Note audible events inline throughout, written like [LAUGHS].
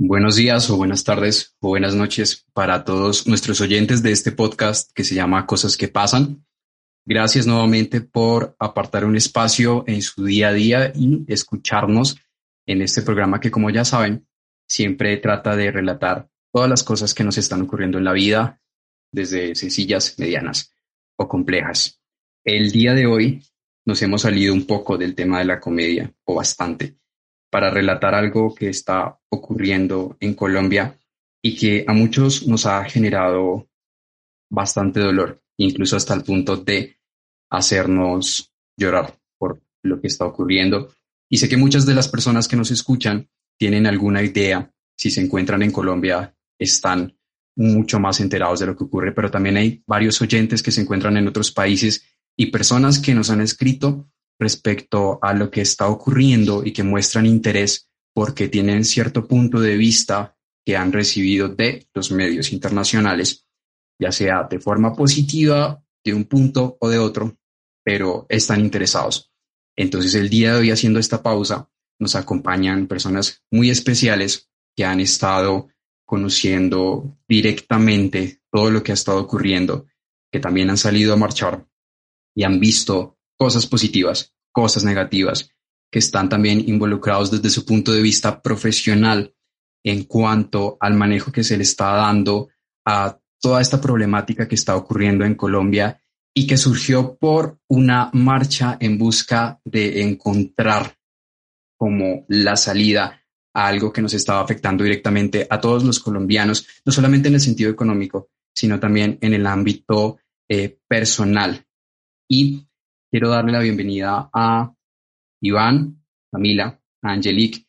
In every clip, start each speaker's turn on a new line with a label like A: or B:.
A: Buenos días o buenas tardes o buenas noches para todos nuestros oyentes de este podcast que se llama Cosas que pasan. Gracias nuevamente por apartar un espacio en su día a día y escucharnos en este programa que, como ya saben, siempre trata de relatar todas las cosas que nos están ocurriendo en la vida, desde sencillas, medianas o complejas. El día de hoy nos hemos salido un poco del tema de la comedia, o bastante, para relatar algo que está ocurriendo en Colombia y que a muchos nos ha generado bastante dolor, incluso hasta el punto de hacernos llorar por lo que está ocurriendo. Y sé que muchas de las personas que nos escuchan tienen alguna idea, si se encuentran en Colombia, están mucho más enterados de lo que ocurre, pero también hay varios oyentes que se encuentran en otros países y personas que nos han escrito respecto a lo que está ocurriendo y que muestran interés porque tienen cierto punto de vista que han recibido de los medios internacionales, ya sea de forma positiva, de un punto o de otro, pero están interesados. Entonces el día de hoy haciendo esta pausa nos acompañan personas muy especiales que han estado conociendo directamente todo lo que ha estado ocurriendo, que también han salido a marchar y han visto cosas positivas, cosas negativas, que están también involucrados desde su punto de vista profesional en cuanto al manejo que se le está dando a toda esta problemática que está ocurriendo en Colombia y que surgió por una marcha en busca de encontrar como la salida a algo que nos estaba afectando directamente a todos los colombianos, no solamente en el sentido económico, sino también en el ámbito eh, personal. Y quiero darle la bienvenida a Iván, Camila, a Angelique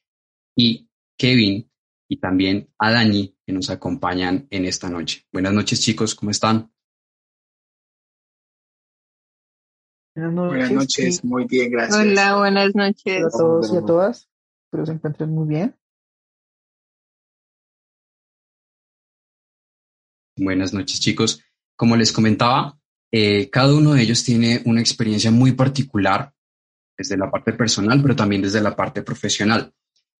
A: y Kevin y también a Dani que nos acompañan en esta noche. Buenas noches chicos, ¿cómo están?
B: Buenas noches, muy bien, gracias.
C: Hola, buenas noches.
D: a todos y a todas. Espero se encuentren muy bien.
A: Buenas noches chicos. Como les comentaba, eh, cada uno de ellos tiene una experiencia muy particular desde la parte personal, pero también desde la parte profesional.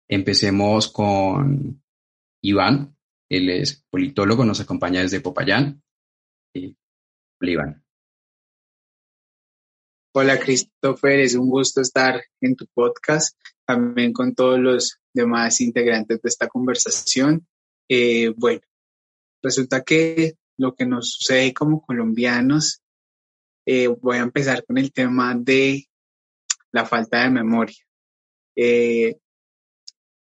A: Empecemos con Iván, él es politólogo, nos acompaña desde Popayán. Y, Iván.
B: Hola Christopher, es un gusto estar en tu podcast, también con todos los demás integrantes de esta conversación. Eh, bueno, resulta que lo que nos sucede como colombianos, eh, voy a empezar con el tema de la falta de memoria. Eh,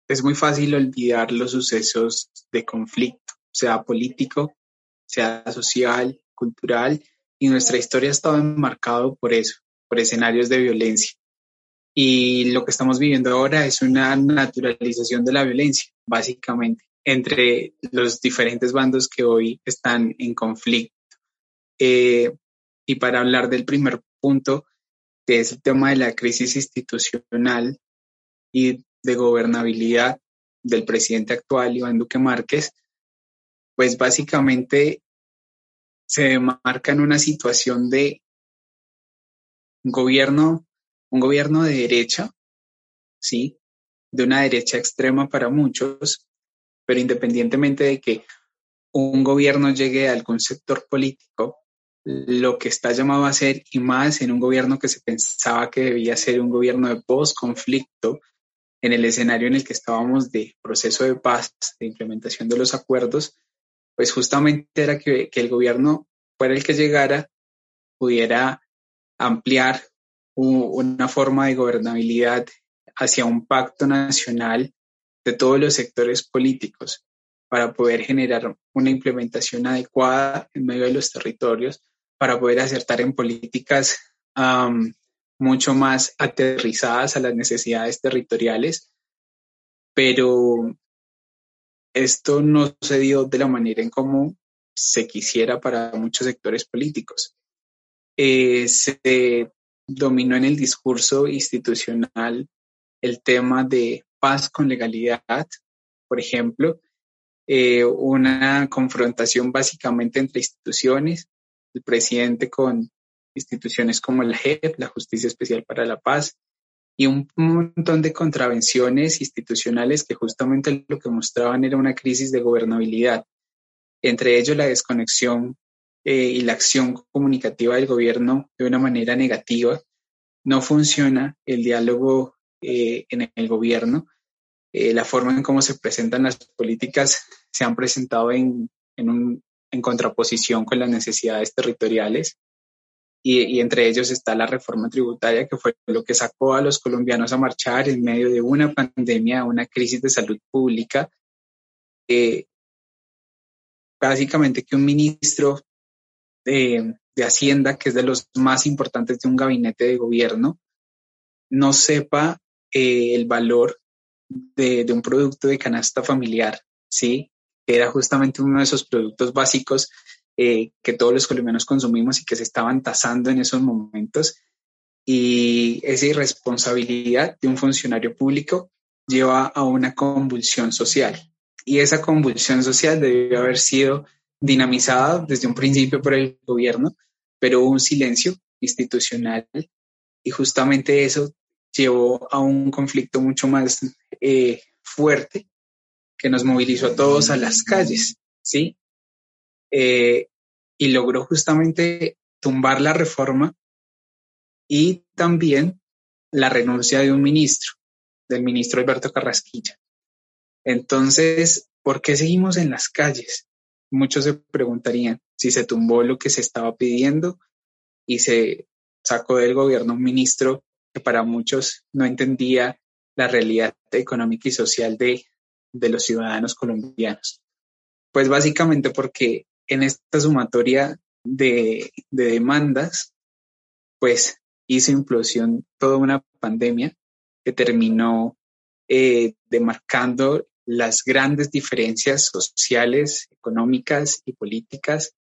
B: es muy fácil olvidar los sucesos de conflicto, sea político, sea social, cultural, y nuestra historia ha estado enmarcado por eso, por escenarios de violencia. Y lo que estamos viviendo ahora es una naturalización de la violencia, básicamente entre los diferentes bandos que hoy están en conflicto. Eh, y para hablar del primer punto, que es el tema de la crisis institucional y de gobernabilidad del presidente actual, Iván Duque Márquez, pues básicamente se marca en una situación de gobierno, un gobierno de derecha, ¿sí? De una derecha extrema para muchos, pero independientemente de que un gobierno llegue a algún sector político, lo que está llamado a ser, y más en un gobierno que se pensaba que debía ser un gobierno de post-conflicto, en el escenario en el que estábamos de proceso de paz, de implementación de los acuerdos, pues justamente era que el gobierno fuera el que llegara, pudiera ampliar una forma de gobernabilidad hacia un pacto nacional de todos los sectores políticos para poder generar una implementación adecuada en medio de los territorios, para poder acertar en políticas mucho más aterrizadas a las necesidades territoriales, pero esto no se dio de la manera en cómo se quisiera para muchos sectores políticos. Eh, se dominó en el discurso institucional el tema de paz con legalidad, por ejemplo, eh, una confrontación básicamente entre instituciones, el presidente con instituciones como la JEP, la Justicia Especial para la Paz, y un montón de contravenciones institucionales que justamente lo que mostraban era una crisis de gobernabilidad, entre ellos la desconexión eh, y la acción comunicativa del gobierno de una manera negativa. No funciona el diálogo eh, en el gobierno. Eh, la forma en cómo se presentan las políticas se han presentado en, en, en contraposición con las necesidades territoriales y, entre ellos está la reforma tributaria, que fue lo que sacó a los colombianos a marchar en medio de una pandemia, una crisis de salud pública. Eh, básicamente que un ministro de, Hacienda, que es de los más importantes de un gabinete de gobierno, no sepa eh, el valor de, un producto de canasta familiar, ¿sí? Que era justamente uno de esos productos básicos eh, que todos los colombianos consumimos y que se estaban tasando en esos momentos. Y esa irresponsabilidad de un funcionario público lleva a una convulsión social. Y esa convulsión social debió haber sido dinamizada desde un principio por el gobierno, pero hubo un silencio institucional y justamente eso llevó a un conflicto mucho más eh, fuerte que nos movilizó a todos a las calles, ¿sí? Eh, y logró justamente tumbar la reforma y también la renuncia de un ministro, del ministro Alberto Carrasquilla. Entonces, ¿por qué seguimos en las calles? Muchos se preguntarían si se tumbó lo que se estaba pidiendo y se sacó del gobierno un ministro que para muchos no entendía la realidad económica y social de, de los ciudadanos colombianos. Pues básicamente porque en esta sumatoria de, demandas, pues hizo implosión toda una pandemia que terminó eh, demarcando las grandes diferencias sociales, económicas y políticas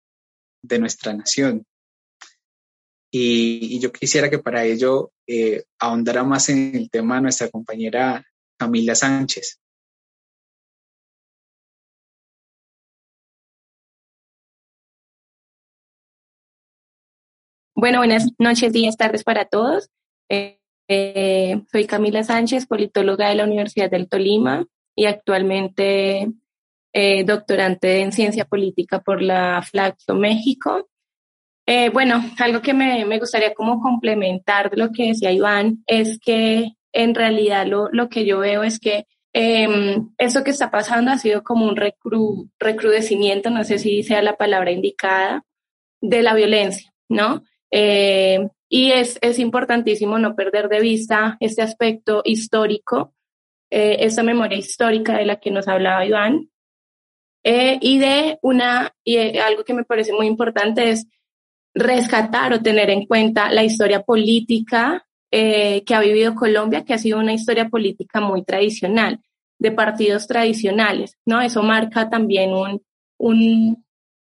B: de nuestra nación. Y, yo quisiera que para ello eh, ahondara más en el tema nuestra compañera Camila Sánchez.
C: Bueno, buenas noches, días, tardes para todos. Eh, eh, soy Camila Sánchez, politóloga de la Universidad del Tolima y actualmente doctorante en ciencia política por la Flaxo México. Bueno, algo que me, me, gustaría como complementar de lo que decía Iván es que en realidad lo, lo que yo veo es que em, eso que está pasando ha sido como un recru, recrudecimiento, no sé si sea la palabra indicada, de la violencia, ¿no? Eh, y es, es, importantísimo no perder de vista este aspecto histórico, eh, esta memoria histórica de la que nos hablaba Iván, eh, y de una, y algo que me parece muy importante es rescatar o tener en cuenta la historia política que ha vivido Colombia, que ha sido una historia política muy tradicional, de partidos tradicionales, ¿no? Eso marca también un, un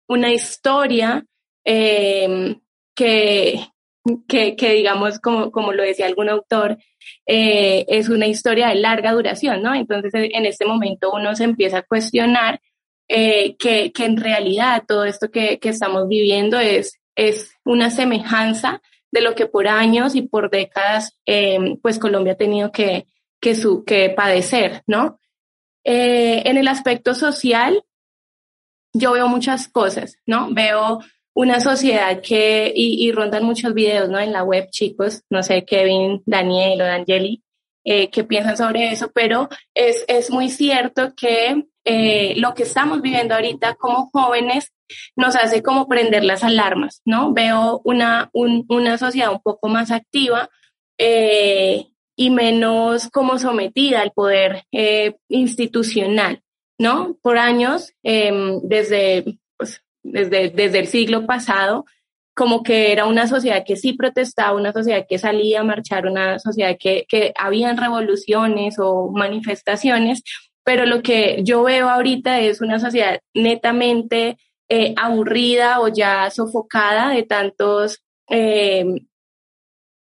C: una historia eh, que, que, que digamos, como, como lo decía algún autor, eh, es una historia de larga duración, ¿no? Entonces, en este momento uno se empieza a cuestionar eh, que, que, en realidad todo esto que, que estamos viviendo es, es una semejanza de lo que por años y por décadas, eh, pues Colombia ha tenido que, que, su, que padecer, ¿no? Eh, en el aspecto social, yo veo muchas cosas, ¿no? Veo una sociedad que, y, rondan muchos videos, ¿no? En la web, chicos, no sé, Kevin, Daniel o Angeli, eh, qué piensan sobre eso, pero es, es muy cierto que eh, lo que estamos viviendo ahorita como jóvenes nos hace como prender las alarmas, ¿no? Veo una, un, una sociedad un poco más activa eh, y menos como sometida al poder eh, institucional, ¿no? Por años, em, desde desde, desde el siglo pasado, como que era una sociedad que sí protestaba, una sociedad que salía a marchar, una sociedad que, que habían revoluciones o manifestaciones, pero lo que yo veo ahorita es una sociedad netamente eh, aburrida o ya sofocada de tantos, eh,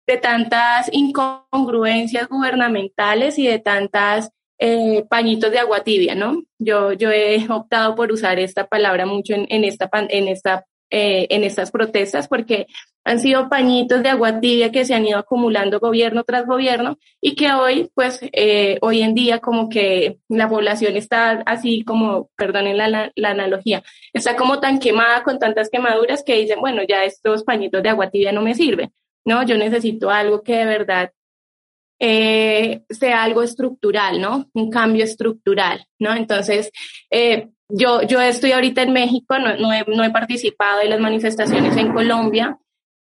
C: de tantas incongruencias gubernamentales y de tantas eh, pañitos de agua tibia, ¿no? Yo, yo he optado por usar esta palabra mucho en, en esta, en esta eh, en estas protestas porque han sido pañitos de agua tibia que se han ido acumulando gobierno tras gobierno y que hoy, pues, eh, hoy en día como que la población está así como, perdonen la, la, analogía, está como tan quemada con tantas quemaduras que dicen, bueno, ya estos pañitos de agua tibia no me sirven, ¿no? Yo necesito algo que de verdad eh, sea algo estructural, ¿no? Un cambio estructural, ¿no? Entonces, eh, yo, yo estoy ahorita en México, no, no, he, no he participado en las manifestaciones en Colombia,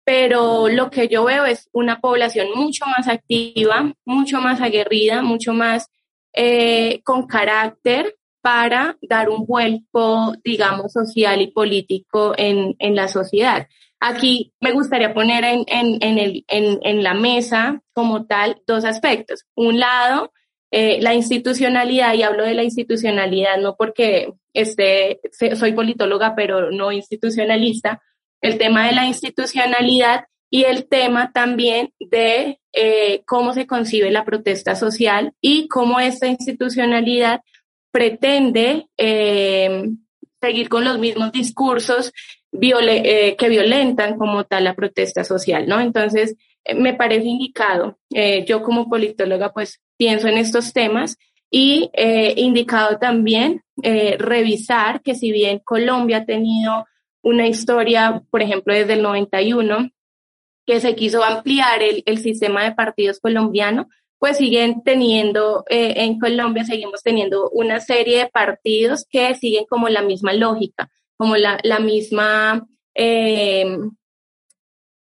C: pero lo que yo veo es una población mucho más activa, mucho más aguerrida, mucho más eh, con carácter para dar un vuelco, digamos, social y político en, en la sociedad. Aquí me gustaría poner en, en, en, el, en, la mesa como tal dos aspectos. Un lado, eh, la institucionalidad, y hablo de la institucionalidad no porque este, soy politóloga, pero no institucionalista, el tema de la institucionalidad y el tema también de eh, cómo se concibe la protesta social y cómo esta institucionalidad pretende eh, seguir con los mismos discursos eh, que violentan como tal la protesta social, ¿no? Entonces, me parece indicado, yo como politóloga pues pienso en estos temas y indicado también revisar que si bien Colombia ha tenido una historia, por ejemplo, desde el 91, que se quiso ampliar el, el sistema de partidos colombiano, pues siguen teniendo, eh, en Colombia seguimos teniendo una serie de partidos que siguen como la misma lógica, como la, la misma, eh,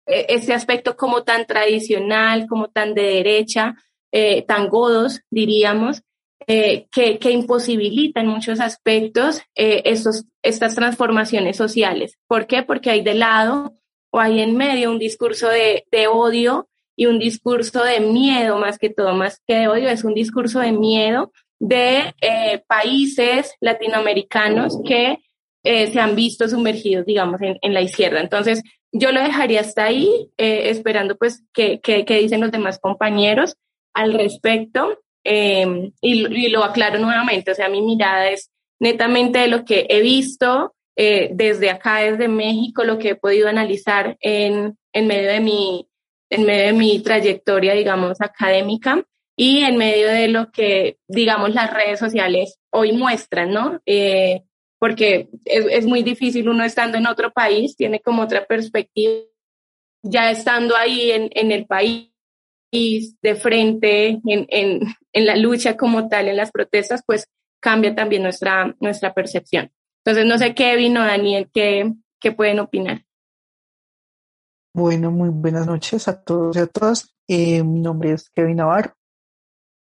C: ese aspecto como tan tradicional, como tan de derecha, eh, tan godos, diríamos, eh, que, que, imposibilita en muchos aspectos eh, estos, estas transformaciones sociales. ¿Por qué? Porque hay de lado o hay en medio un discurso de, de odio y un discurso de miedo, más que todo, más que de odio, es un discurso de miedo de países latinoamericanos que eh, se han visto sumergidos, digamos, en, en, la izquierda. Entonces, yo lo dejaría hasta ahí, eh, esperando pues que, que, que, dicen los demás compañeros al respecto. Em, y, lo aclaro nuevamente, o sea, mi mirada es netamente de lo que he visto eh, desde acá, desde México, lo que he podido analizar en, en, medio de mi, en medio de mi trayectoria, digamos, académica y en medio de lo que, digamos, las redes sociales hoy muestran, ¿no? Porque es, muy difícil uno estando en otro país, tiene como otra perspectiva, ya estando ahí en, en el país de frente en, en, en, la lucha como tal, en las protestas, pues cambia también nuestra, nuestra percepción. Entonces, no sé, Kevin o Daniel, ¿qué, qué pueden opinar?
D: Bueno, muy buenas noches a todos y a todas. Eh, mi nombre es Kevin Navarro.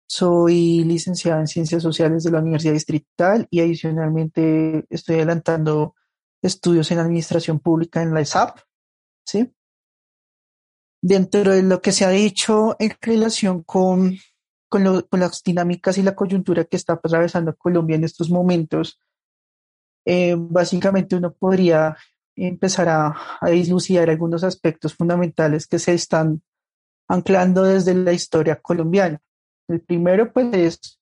D: Soy licenciada en Ciencias Sociales de la Universidad Distrital y adicionalmente estoy adelantando estudios en Administración Pública en la ESAP. ¿sí? dentro de lo que se ha dicho en relación con, con, las dinámicas y la coyuntura que está atravesando Colombia en estos momentos, eh, básicamente uno podría empezar a, a dislucidar algunos aspectos fundamentales que se están anclando desde la historia colombiana. El primero, pues, es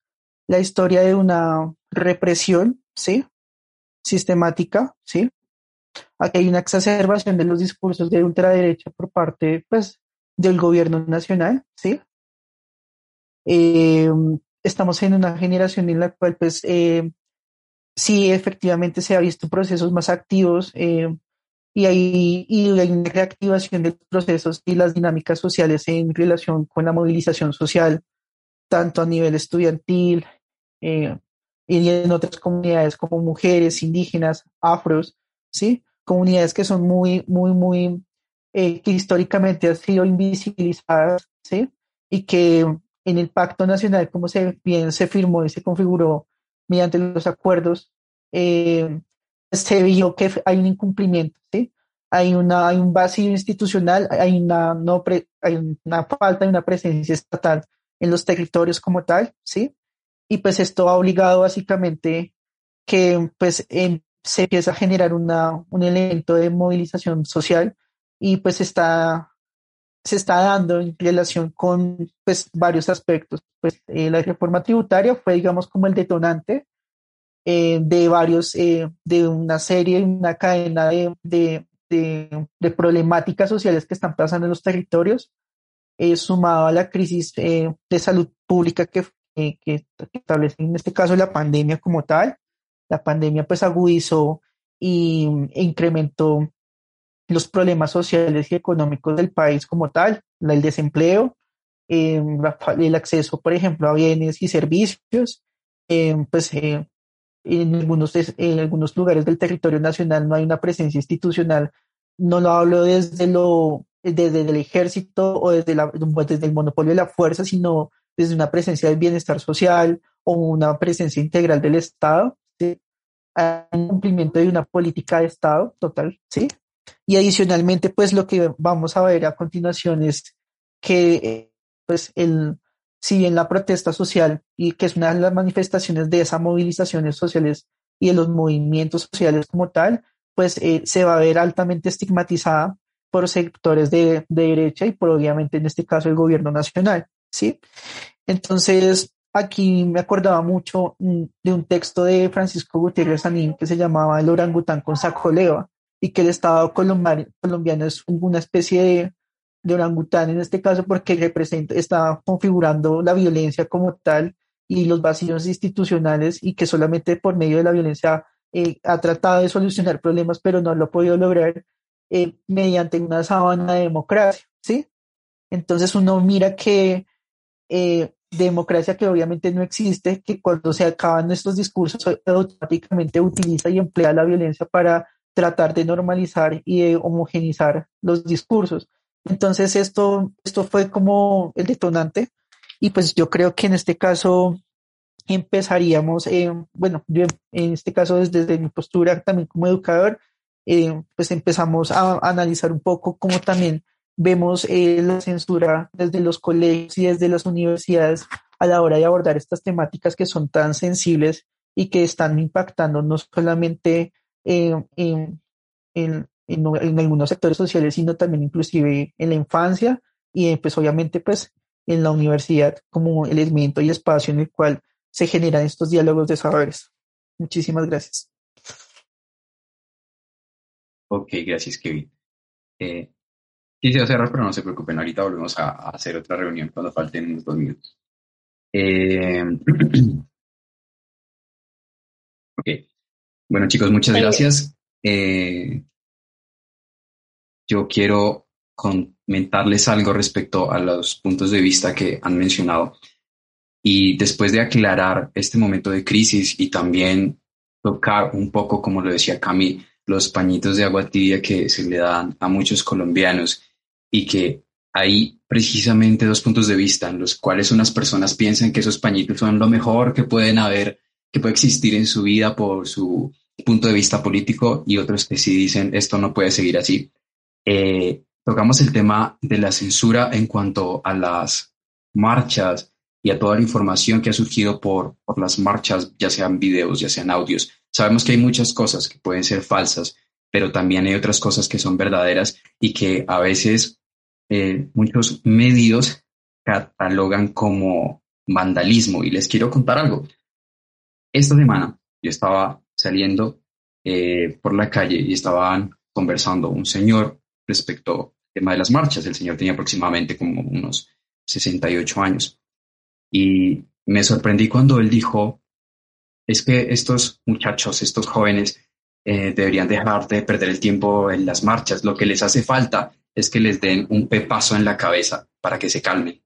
D: la historia de una represión, ¿sí? Sistemática, ¿sí? Aquí hay una exacerbación de los discursos de ultraderecha por parte pues, del gobierno nacional, ¿sí? Eh, estamos en una generación en la cual, pues, eh, sí, efectivamente se ha visto procesos más activos eh, y, hay, y hay una reactivación de los procesos y las dinámicas sociales en relación con la movilización social, tanto a nivel estudiantil y en otras comunidades como mujeres, indígenas, afros, ¿sí? Comunidades que son muy, muy, muy, eh, que históricamente han sido invisibilizadas, ¿sí? Y que en el Pacto Nacional, como se bien se firmó y se configuró mediante los acuerdos, eh, se vio que hay un incumplimiento, ¿sí? Hay, una, hay un vacío institucional, hay una, no pre, hay una falta de una presencia estatal en los territorios como tal, ¿sí? Y pues esto ha obligado básicamente que pues se empieza a generar una, un elemento de movilización social y pues está, se está dando en relación con pues, varios aspectos. Pues, eh, la reforma tributaria fue, digamos, como el detonante eh, de varios, eh, de una serie, una cadena de, de, de, problemáticas sociales que están pasando en los territorios, eh, sumado a la crisis eh, de salud pública que, que, establece en este caso la pandemia como tal. La pandemia pues agudizó y, e incrementó los problemas sociales y económicos del país como tal, el desempleo, el acceso, por ejemplo, a bienes y servicios, pues en algunos, en algunos lugares del territorio nacional no hay una presencia institucional. No lo hablo desde, lo, desde el ejército o desde, la, desde el monopolio de la fuerza, sino desde una presencia del bienestar social o una presencia integral del Estado. ¿sí? un cumplimiento de una política de Estado total, ¿sí? Y adicionalmente, pues lo que vamos a ver a continuación es que pues el, si bien la protesta social, y que es una de las manifestaciones de esas movilizaciones sociales y de los movimientos sociales como tal, pues eh, se va a ver altamente estigmatizada por sectores de, derecha y por obviamente en este caso el gobierno nacional, ¿sí? Entonces, aquí me acordaba mucho mm, de un texto de Francisco Gutiérrez Sanín que se llamaba El orangután con saco leva y que el Estado colombiano es una especie de de orangután en este caso porque representa, está configurando la violencia como tal y los vacíos institucionales y que solamente por medio de la violencia eh, ha tratado de solucionar problemas pero no lo ha podido lograr eh, mediante una sábana de democracia, ¿sí? Entonces uno mira que eh, democracia que obviamente no existe, que cuando se acaban estos discursos automáticamente utiliza y emplea la violencia para tratar de normalizar y de homogenizar los discursos. Entonces esto, esto fue como el detonante y pues yo creo que en este caso empezaríamos, eh, bueno, yo en este caso desde, mi postura también como educador, eh, pues empezamos a, analizar un poco cómo también vemos eh, la censura desde los colegios y desde las universidades a la hora de abordar estas temáticas que son tan sensibles y que están impactando no solamente en, en, en, algunos sectores sociales, sino también inclusive en la infancia y pues obviamente pues en la universidad como el elemento y espacio en el cual se generan estos diálogos de saberes. Muchísimas gracias.
A: Ok, gracias Kevin. Eh, quisiera cerrar, pero no se preocupen, ahorita volvemos a, hacer otra reunión cuando falten unos dos minutos. Eh, [CLEARS THROAT] ok. Bueno chicos, muchas gracias. Eh, yo quiero comentarles algo respecto a los puntos de vista que han mencionado. Y después de aclarar este momento de crisis y también tocar un poco, como lo decía Cami, los pañitos de agua tibia que se le dan a muchos colombianos y que hay precisamente dos puntos de vista en los cuales unas personas piensan que esos pañitos son lo mejor que pueden haber, que puede existir en su vida por su punto de vista político y otros que sí dicen esto no puede seguir así. Eh, tocamos el tema de la censura en cuanto a las marchas y a toda la información que ha surgido por, por las marchas, ya sean videos, ya sean audios. Sabemos que hay muchas cosas que pueden ser falsas, pero también hay otras cosas que son verdaderas y que a veces eh, muchos medios catalogan como vandalismo. Y les quiero contar algo. Esta semana yo estaba saliendo eh, por la calle y estaban conversando un señor respecto al tema de las marchas. El señor tenía aproximadamente como unos 68 años. Y me sorprendí cuando él dijo, es que estos muchachos, estos jóvenes, eh, deberían dejar de perder el tiempo en las marchas. Lo que les hace falta es que les den un pepazo en la cabeza para que se calmen.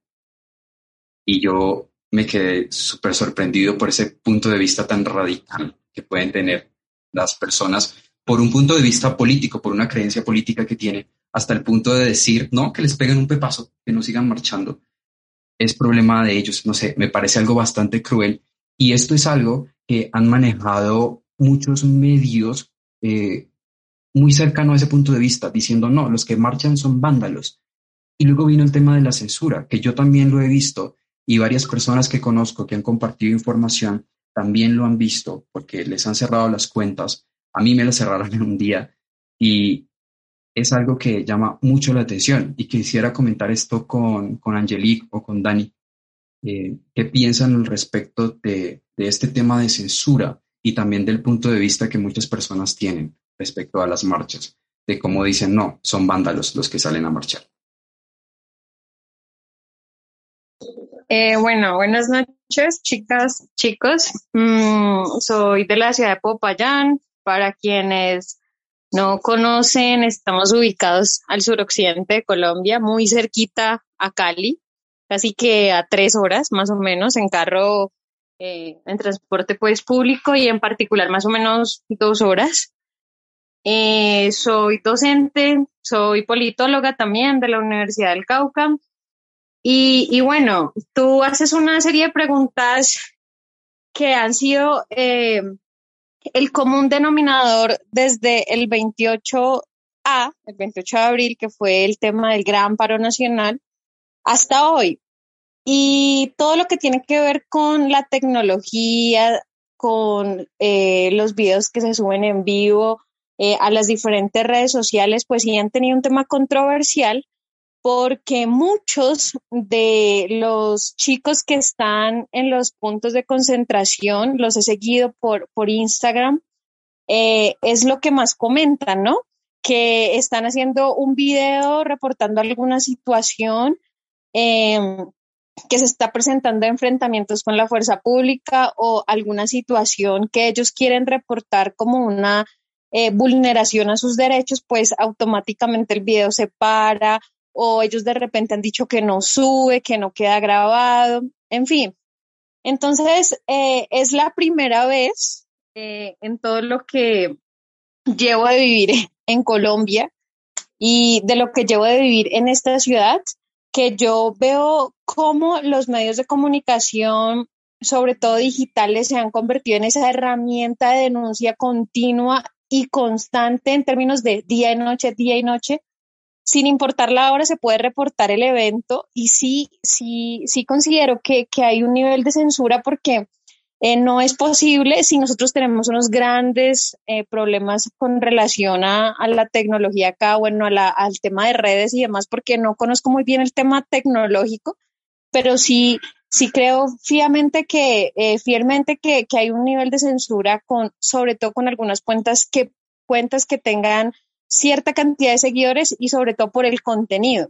A: Y yo me quedé súper sorprendido por ese punto de vista tan radical que pueden tener las personas por un punto de vista político, por una creencia política que tiene, hasta el punto de decir, no, que les peguen un pepazo, que no sigan marchando. Es problema de ellos, no sé, me parece algo bastante cruel. Y esto es algo que han manejado muchos medios eh, muy cercano a ese punto de vista, diciendo, no, los que marchan son vándalos. Y luego vino el tema de la censura, que yo también lo he visto y varias personas que conozco que han compartido información también lo han visto porque les han cerrado las cuentas a mí me lo cerraron en un día y es algo que llama mucho la atención y quisiera comentar esto con, con Angelique o con Dani. Eh, ¿Qué piensan al respecto de, de este tema de censura y también del punto de vista que muchas personas tienen respecto a las marchas? de cómo dicen, no, son vándalos los que salen a marchar.
E: Eh, bueno, buenas noches, chicas, chicos. Mm, soy de la ciudad de Popayán. Para quienes no conocen, estamos ubicados al suroccidente de Colombia, muy cerquita a Cali, casi que a tres horas más o menos en carro, eh, en transporte pues público y en particular más o menos dos horas. Eh, soy docente, soy politóloga también de la Universidad del Cauca. Y, bueno, tú haces una serie de preguntas que han sido eh, el común denominador desde el 28A, el 28 de abril, que fue el tema del gran paro nacional, hasta hoy. Y todo lo que tiene que ver con la tecnología, con eh, los videos que se suben en vivo, eh, a las diferentes redes sociales, pues sí han tenido un tema controversial porque muchos de los chicos que están en los puntos de concentración, los he seguido por, por Instagram, eh, es lo que más comentan, ¿no? Que están haciendo un video reportando alguna situación em, que se está presentando enfrentamientos con la fuerza pública o alguna situación que ellos quieren reportar como una eh, vulneración a sus derechos, pues automáticamente el video se para o ellos de repente han dicho que no sube, que no queda grabado, en fin. Entonces, eh, es la primera vez eh, en todo lo que llevo de vivir [LAUGHS] en Colombia y de lo que llevo de vivir en esta ciudad, que yo veo cómo los medios de comunicación, sobre todo digitales, se han convertido en esa herramienta de denuncia continua y constante en términos de día y noche, día y noche, sin importar la hora se puede reportar el evento y sí, sí, sí considero que, hay un nivel de censura porque eh, no es posible si nosotros tenemos unos grandes eh, problemas con relación a, la tecnología acá, bueno, al tema de redes y demás, porque no conozco muy bien el tema tecnológico, pero sí, sí creo fielmente que, eh, fielmente que, hay un nivel de censura con, sobre todo con algunas cuentas que, cuentas que tengan cierta cantidad de seguidores y sobre todo por el contenido.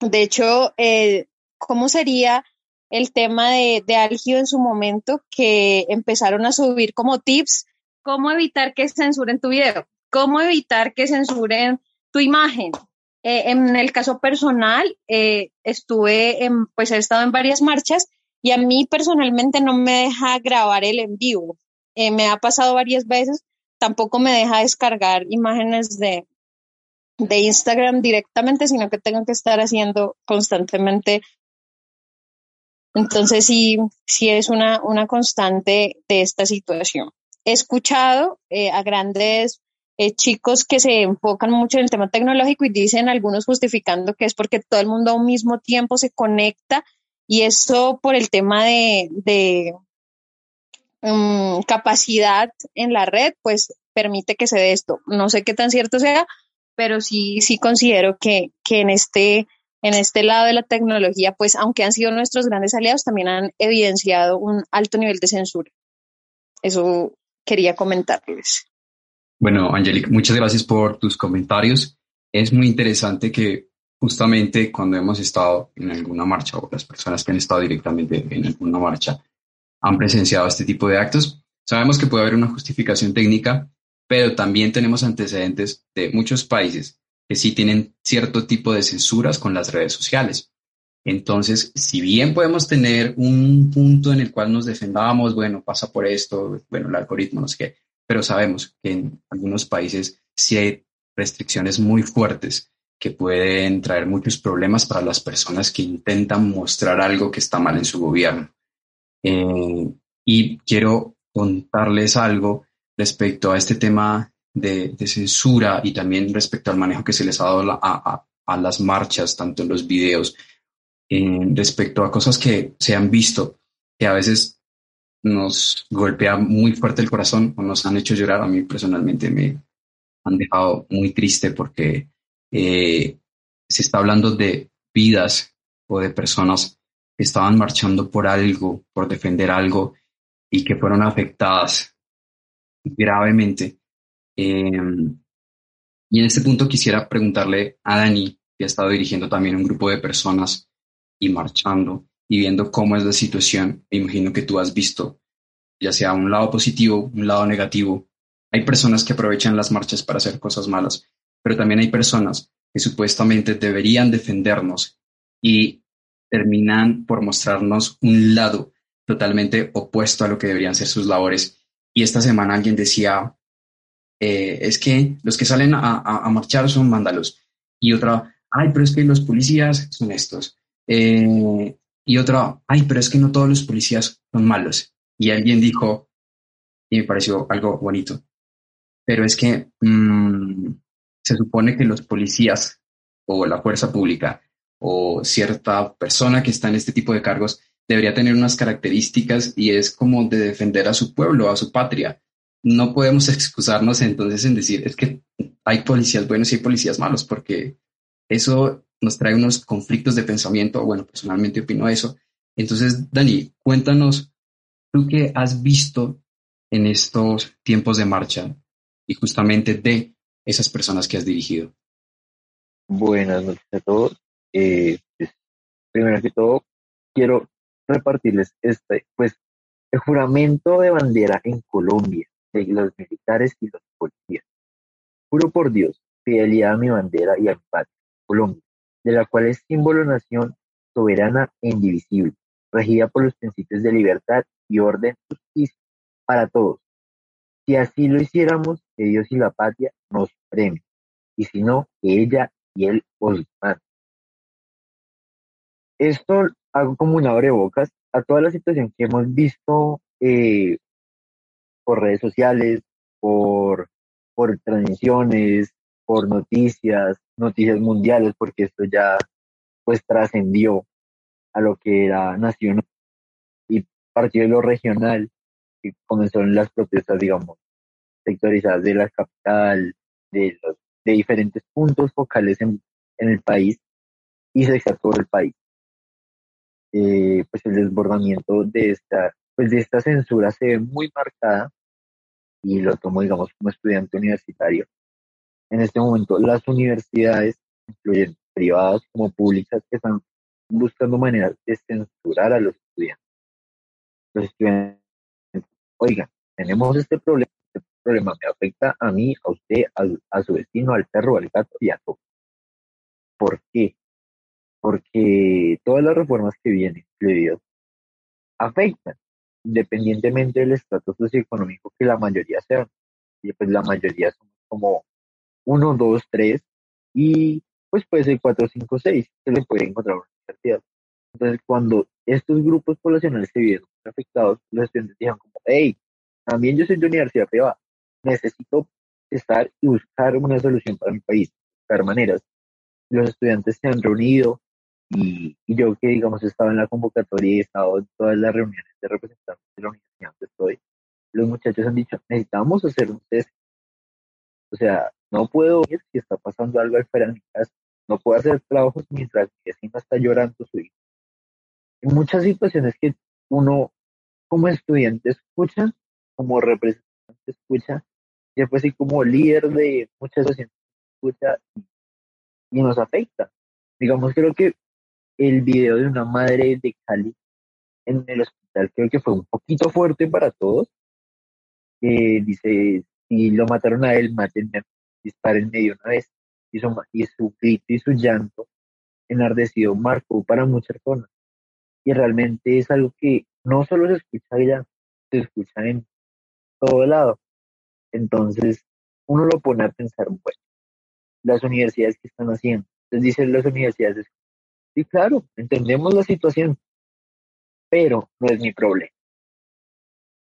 E: De hecho, eh, ¿cómo sería el tema de, de Algio en su momento que empezaron a subir como tips? ¿Cómo evitar que censuren tu video? ¿Cómo evitar que censuren tu imagen? Eh, en el caso personal, eh, estuve, pues he estado en varias marchas y a mí personalmente no me deja grabar el en vivo. Eh, me ha pasado varias veces, tampoco me deja descargar imágenes de, de Instagram directamente, sino que tengo que estar haciendo constantemente. Entonces sí, sí es una, una constante de esta situación. He escuchado a grandes eh, chicos que se enfocan mucho en el tema tecnológico y dicen algunos justificando que es porque todo el mundo a un mismo tiempo se conecta y eso por el tema de, mm, capacidad en la red, pues permite que se dé esto. No sé qué tan cierto sea, pero sí, sí considero que, que en este en este lado de la tecnología, pues aunque han sido nuestros grandes aliados, también han evidenciado un alto nivel de censura. Eso quería comentarles.
A: Bueno, Angelique, muchas gracias por tus comentarios. Es muy interesante que justamente cuando hemos estado en alguna marcha o las personas que han estado directamente en alguna marcha han presenciado este tipo de actos, sabemos que puede haber una justificación técnica, pero también tenemos antecedentes de muchos países que sí tienen cierto tipo de censuras con las redes sociales. Entonces, si bien podemos tener un punto en el cual nos defendamos, bueno, pasa por esto, bueno, el algoritmo, no sé qué, pero sabemos que en algunos países sí hay restricciones muy fuertes que pueden traer muchos problemas para las personas que intentan mostrar algo que está mal en su gobierno. Eh, y quiero contarles algo respecto a este tema de, censura y también respecto al manejo que se les ha dado a, las marchas, tanto en los videos, eh, respecto a cosas que se han visto, que a veces nos golpea muy fuerte el corazón o nos han hecho llorar. A mí personalmente me han dejado muy triste porque eh, se está hablando de vidas o de personas estaban marchando por algo, por defender algo y que fueron afectadas gravemente. Em, Y en este punto quisiera preguntarle a Dani, que ha estado dirigiendo también un grupo de personas y marchando y viendo cómo es la situación. Me imagino que tú has visto ya sea un lado positivo, un lado negativo. Hay personas que aprovechan las marchas para hacer cosas malas, pero también hay personas que supuestamente deberían defendernos y terminan por mostrarnos un lado totalmente opuesto a lo que deberían ser sus labores. Y esta semana alguien decía, eh, es que los que salen a, marchar son vándalos. Y otra, ay, pero es que los policías son estos. Eh, y otra, ay, pero es que no todos los policías son malos. Y alguien dijo, y me pareció algo bonito, pero es que mm, se supone que los policías o la fuerza pública o cierta persona que está en este tipo de cargos debería tener unas características y es como de defender a su pueblo, a su patria. No podemos [LAUGHS] excusarnos entonces en decir es que hay policías buenos y hay policías malos, porque eso nos trae unos conflictos de pensamiento. Bueno, personalmente opino eso. Entonces, Dani, cuéntanos tú qué has visto en estos tiempos de marcha y justamente de esas personas que has dirigido.
F: Buenas noches a todos. Eh, pues, primero que todo, quiero repartirles este, pues, el juramento de bandera en Colombia de los militares y los policías. Juro por Dios, fidelidad a mi bandera y al patria, Colombia, de la cual es símbolo nación soberana e indivisible, regida por los principios de libertad y orden justicia para todos. Si así lo hiciéramos, que Dios y la patria nos premien, y si no, que ella y él os manden. Esto hago como un abrebocas a toda la situación que hemos visto eh, por redes sociales, por, por transmisiones, por noticias, noticias mundiales, porque esto ya pues trascendió a lo que era nacional y partió de lo regional, y comenzaron las protestas, digamos, sectorizadas de la capital, de, los, de diferentes puntos focales en, en el país, y se exaltó el país. Eh, pues el desbordamiento de esta, pues de esta censura se ve muy marcada y lo tomo, digamos, como estudiante universitario. En este momento, las universidades, incluyendo privadas como públicas, que están buscando maneras de censurar a los estudiantes. Los estudiantes, oigan, tenemos este problema, este problema me afecta a mí, a usted, a, su vecino, al perro, al gato y a todo. ¿Por qué? Porque todas las reformas que vienen incluidas afectan, independientemente del estatus socioeconómico que la mayoría sean. Y pues la mayoría son como uno, dos, tres, y pues puede ser cuatro, cinco, seis, se le puede encontrar una cantidad. Entonces, cuando estos grupos poblacionales se vieron afectados, los estudiantes dijeron como, hey, también yo soy de universidad privada, necesito estar y buscar una solución para mi país, buscar maneras. Los estudiantes se han reunido y, yo que, digamos, estaba en la convocatoria y he estado en todas las reuniones de representantes de la universidad donde estoy, los muchachos han dicho, necesitamos hacer un test. O sea, no puedo ir si está pasando algo afuera de mi casa, no puedo hacer trabajos mientras mi vecino está llorando su hijo. En muchas situaciones que uno como estudiante escucha, como representante escucha, y después sí como líder de muchas situaciones escucha y, nos afecta. Digamos, creo que el video de una madre de Cali en el hospital creo que fue un poquito fuerte para todos. Eh, dice, si lo mataron a él, mátenme, disparen una vez. Y su, y su grito y su llanto enardecido marcó para muchas personas. Y realmente es algo que no solo se escucha allá, se escucha en todo lado. Entonces, uno lo pone a pensar, bueno, las universidades que están haciendo. Entonces dicen las universidades, sí, claro, entendemos la situación, pero no es mi problema.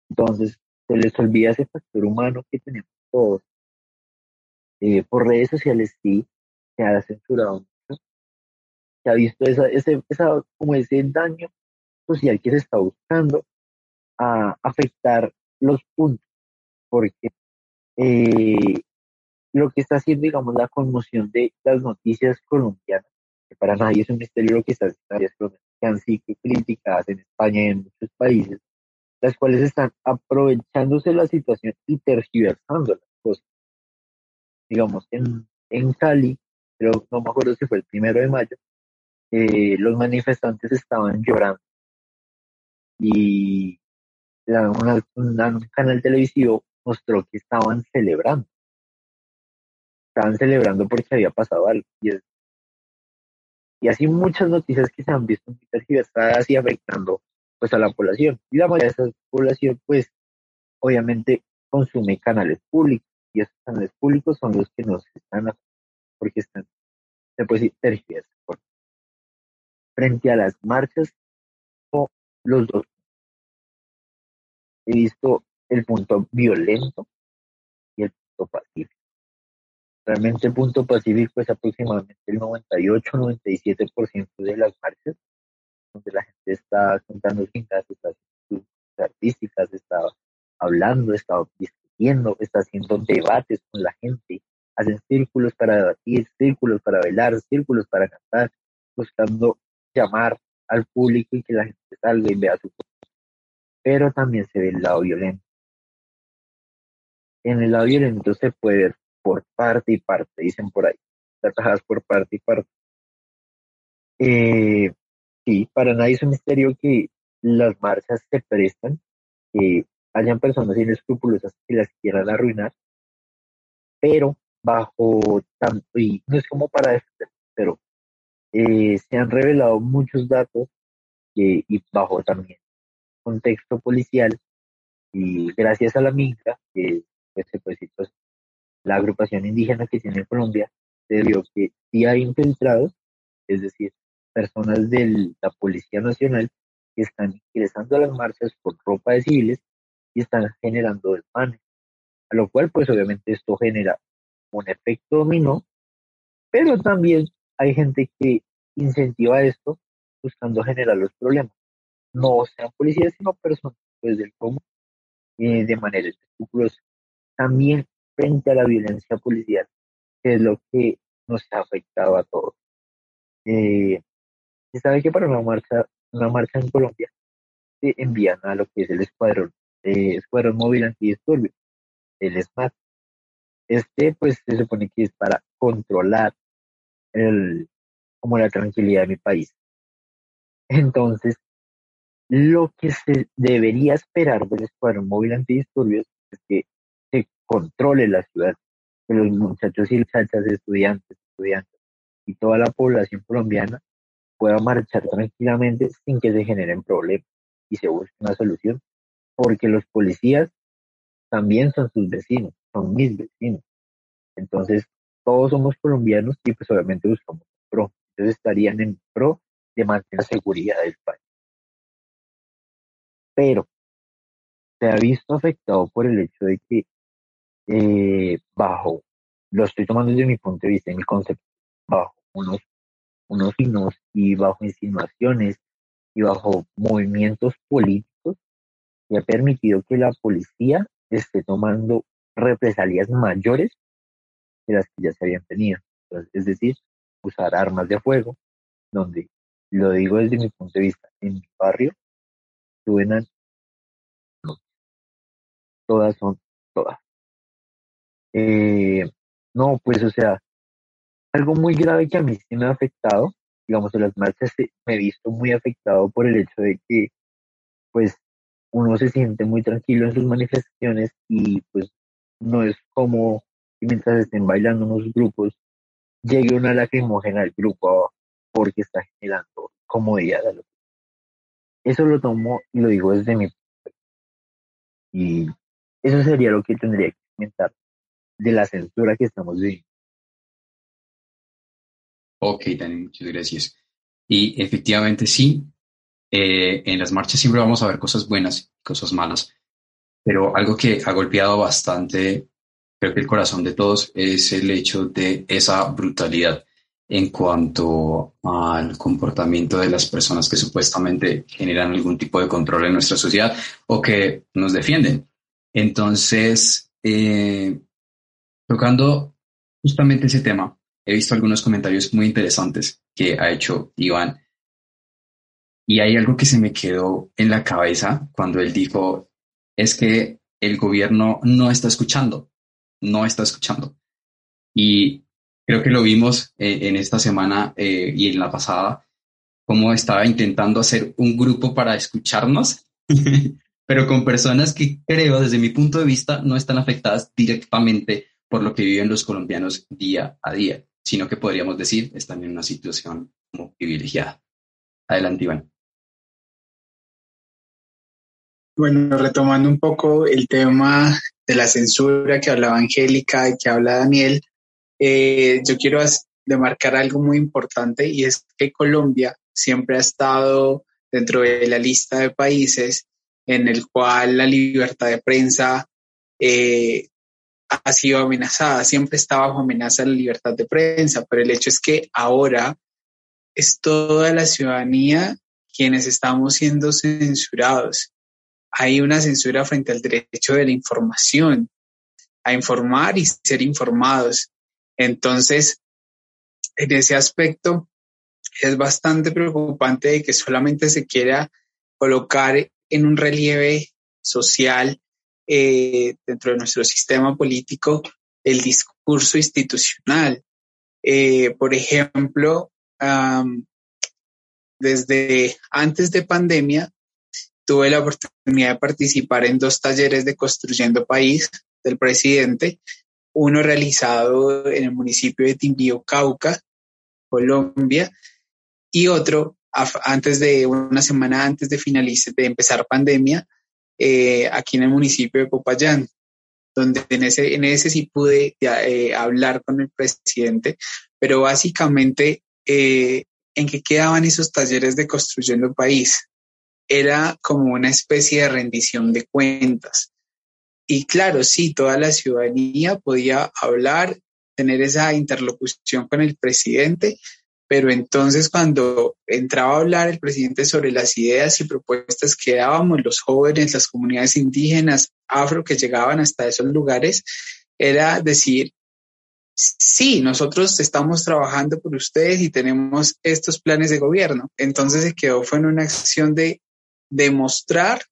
F: Entonces, se les olvida ese factor humano que tenemos todos. Por redes sociales sí, se ha censurado mucho, se ha visto ese, como ese daño social que se está buscando a afectar los puntos, porque eh, lo que está haciendo, digamos, la conmoción de las noticias colombianas, que para nadie es un misterio lo que está haciendo que han sido criticadas en España y en muchos países, las cuales están aprovechándose la situación y tergiversando las cosas. Digamos, en en Cali, pero no me acuerdo si fue el primero de mayo, eh, los manifestantes estaban llorando y un canal televisivo mostró que estaban celebrando. Estaban celebrando porque había pasado algo. Y, y así muchas noticias que se han visto muy tergiversadas y afectando pues a la población. Y la mayoría de esa población pues obviamente consume canales públicos y esos canales públicos son los que nos están porque están se puede decir tergiversados. Frente a las marchas o los dos he visto el punto violento y el punto pacífico. Realmente el punto pacífico es aproximadamente el 98-97% de las marchas, donde la gente está contando cintas, está haciendo artísticas, está hablando, está discutiendo, está haciendo debates con la gente, hacen círculos para debatir, círculos para bailar, círculos para cantar, buscando llamar al público y que la gente salga y vea su pero también se ve el lado violento. En el lado violento se puede ver por parte y parte, dicen por ahí, tratadas por parte y parte. Eh, sí, para nadie es un misterio que las marchas se prestan, que hayan personas inescrupulosas que las quieran arruinar, pero bajo tanto, y no es como para defender, pero eh, se han revelado muchos datos y bajo también contexto policial y gracias a la MINCA, que pues, pues, pues, la agrupación indígena que tiene Colombia, se vio que sí hay infiltrados, es decir, personas de la Policía Nacional que están ingresando a las marchas con ropa de civiles y están generando desmanes. A lo cual, pues obviamente esto genera un efecto dominó, pero también hay gente que incentiva esto buscando generar los problemas no sean policías, sino personas pues, del común, eh, de manera escrupulosa. También frente a la violencia policial, que es lo que nos ha afectado a todos. Eh, sabe que para una marcha, una marcha en Colombia se envían a lo que es el escuadrón, eh, escuadrón móvil antidisturbios, el SMAT. Este, pues, se supone que es para controlar el, como la tranquilidad de mi país. Entonces, lo que se debería esperar del Escuadrón Móvil Antidisturbios es que controle la ciudad, que los muchachos y muchachas, estudiantes, estudiantes y toda la población colombiana pueda marchar tranquilamente sin que se generen problemas y se busque una solución, porque los policías también son sus vecinos, son mis vecinos. Entonces, todos somos colombianos y pues obviamente buscamos pro. Entonces estarían en pro de mantener la seguridad del país pero se ha visto afectado por el hecho de que eh, bajo, lo estoy tomando desde mi punto de vista, en mi concepto, bajo unos, unos signos y bajo insinuaciones y bajo movimientos políticos que ha permitido que la policía esté tomando represalias mayores de las que ya se habían tenido. es decir, usar armas de fuego, donde, lo digo desde mi punto de vista, en mi barrio suenan todas son todas. Eh, no, pues o sea, algo muy grave que a mí sí me ha afectado, digamos, en las marchas me he visto muy afectado por el hecho de que, pues, uno se siente muy tranquilo en sus manifestaciones y pues no es como mientras estén bailando unos grupos llegue una lacrimógena al grupo porque está generando comodidad. Eso lo tomo y lo digo desde mi y eso sería lo que tendría que comentar de la censura que estamos viviendo.
A: Ok, Dani, muchas gracias. Y efectivamente sí, eh, en las marchas siempre vamos a ver cosas buenas y cosas malas, pero algo que ha golpeado bastante, creo que el corazón de todos, es el hecho de esa brutalidad en cuanto al comportamiento de las personas que supuestamente generan algún tipo de control en nuestra sociedad o que nos defienden. Entonces, eh, tocando justamente ese tema, he visto algunos comentarios muy interesantes que ha hecho Iván y hay algo que se me quedó en la cabeza cuando él dijo, es que el gobierno no está escuchando, no está escuchando. Y Creo que lo vimos eh, en esta semana eh, y en la pasada, cómo estaba intentando hacer un grupo para escucharnos, [LAUGHS] pero con personas que creo, desde mi punto de vista, no están afectadas directamente por lo que viven los colombianos día a día, sino que podríamos decir están en una situación privilegiada. Adelante, Iván.
B: Bueno, retomando un poco el tema de la censura que hablaba Angélica y que habla Daniel, eh, yo quiero demarcar algo muy importante y es que Colombia siempre ha estado dentro de la lista de países en el cual la libertad de prensa eh, ha sido amenazada, siempre está bajo amenaza la libertad de prensa, pero el hecho es que ahora es toda la ciudadanía quienes estamos siendo censurados hay una censura frente al derecho de la información, a informar y ser informados. Entonces, en ese aspecto, es bastante preocupante de que solamente se quiera colocar en un relieve social eh, dentro de nuestro sistema político el discurso institucional. Eh, por ejemplo, desde antes de pandemia, tuve la oportunidad de participar en dos talleres de Construyendo País del presidente, uno realizado en el municipio de Timbío, Cauca, Colombia, y otro antes de una semana antes de finalizar, de empezar pandemia, eh, aquí en el municipio de Popayán, donde en ese, en ese sí pude eh, hablar con el presidente, pero básicamente, eh, ¿en qué quedaban esos talleres de Construyendo País? era como una especie de rendición de cuentas. Y claro, sí, toda la ciudadanía podía hablar, tener esa interlocución con el presidente, pero entonces cuando entraba a hablar el presidente sobre las ideas y propuestas que dábamos los jóvenes, las comunidades indígenas, afro que llegaban hasta esos lugares, era decir, sí, nosotros estamos trabajando por ustedes y tenemos estos planes de gobierno. Entonces se quedó, fue en una acción de demostrar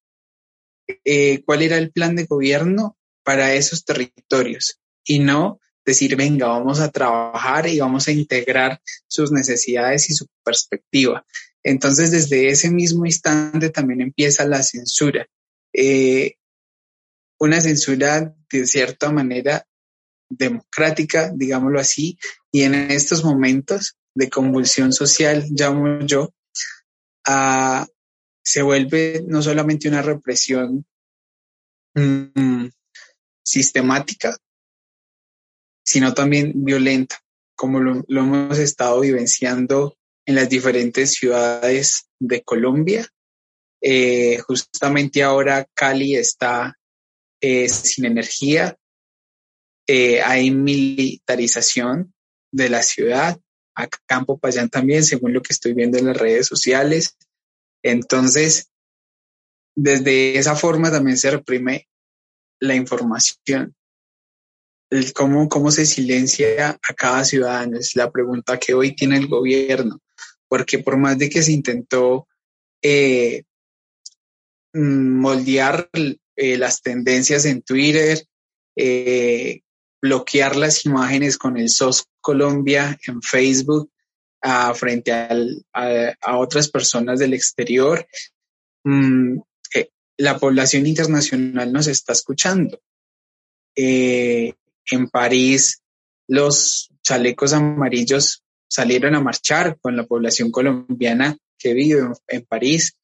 B: eh, cuál era el plan de gobierno para esos territorios y no decir, venga, vamos a trabajar y vamos a integrar sus necesidades y su perspectiva. Entonces, desde ese mismo instante también empieza la censura. Eh, una censura de cierta manera democrática, digámoslo así, y en estos momentos de convulsión social, llamo yo, a, se vuelve no solamente una represión mm, sistemática, sino también violenta, como lo, hemos estado vivenciando en las diferentes ciudades de Colombia. Eh, justamente ahora Cali está eh, sin energía, eh, hay militarización de la ciudad, acá Campo Payán también, según lo que estoy viendo en las redes sociales. Entonces, desde esa forma también se reprime la información. Cómo, cómo se silencia a cada ciudadano es la pregunta que hoy tiene el gobierno, porque por más de que se intentó eh, mm, moldear eh, las tendencias en Twitter, eh, bloquear las imágenes con el SOS Colombia en Facebook, frente a, otras personas del exterior. Mm, la población internacional nos está escuchando. En París, los chalecos amarillos salieron a marchar con la población colombiana que vive en, París,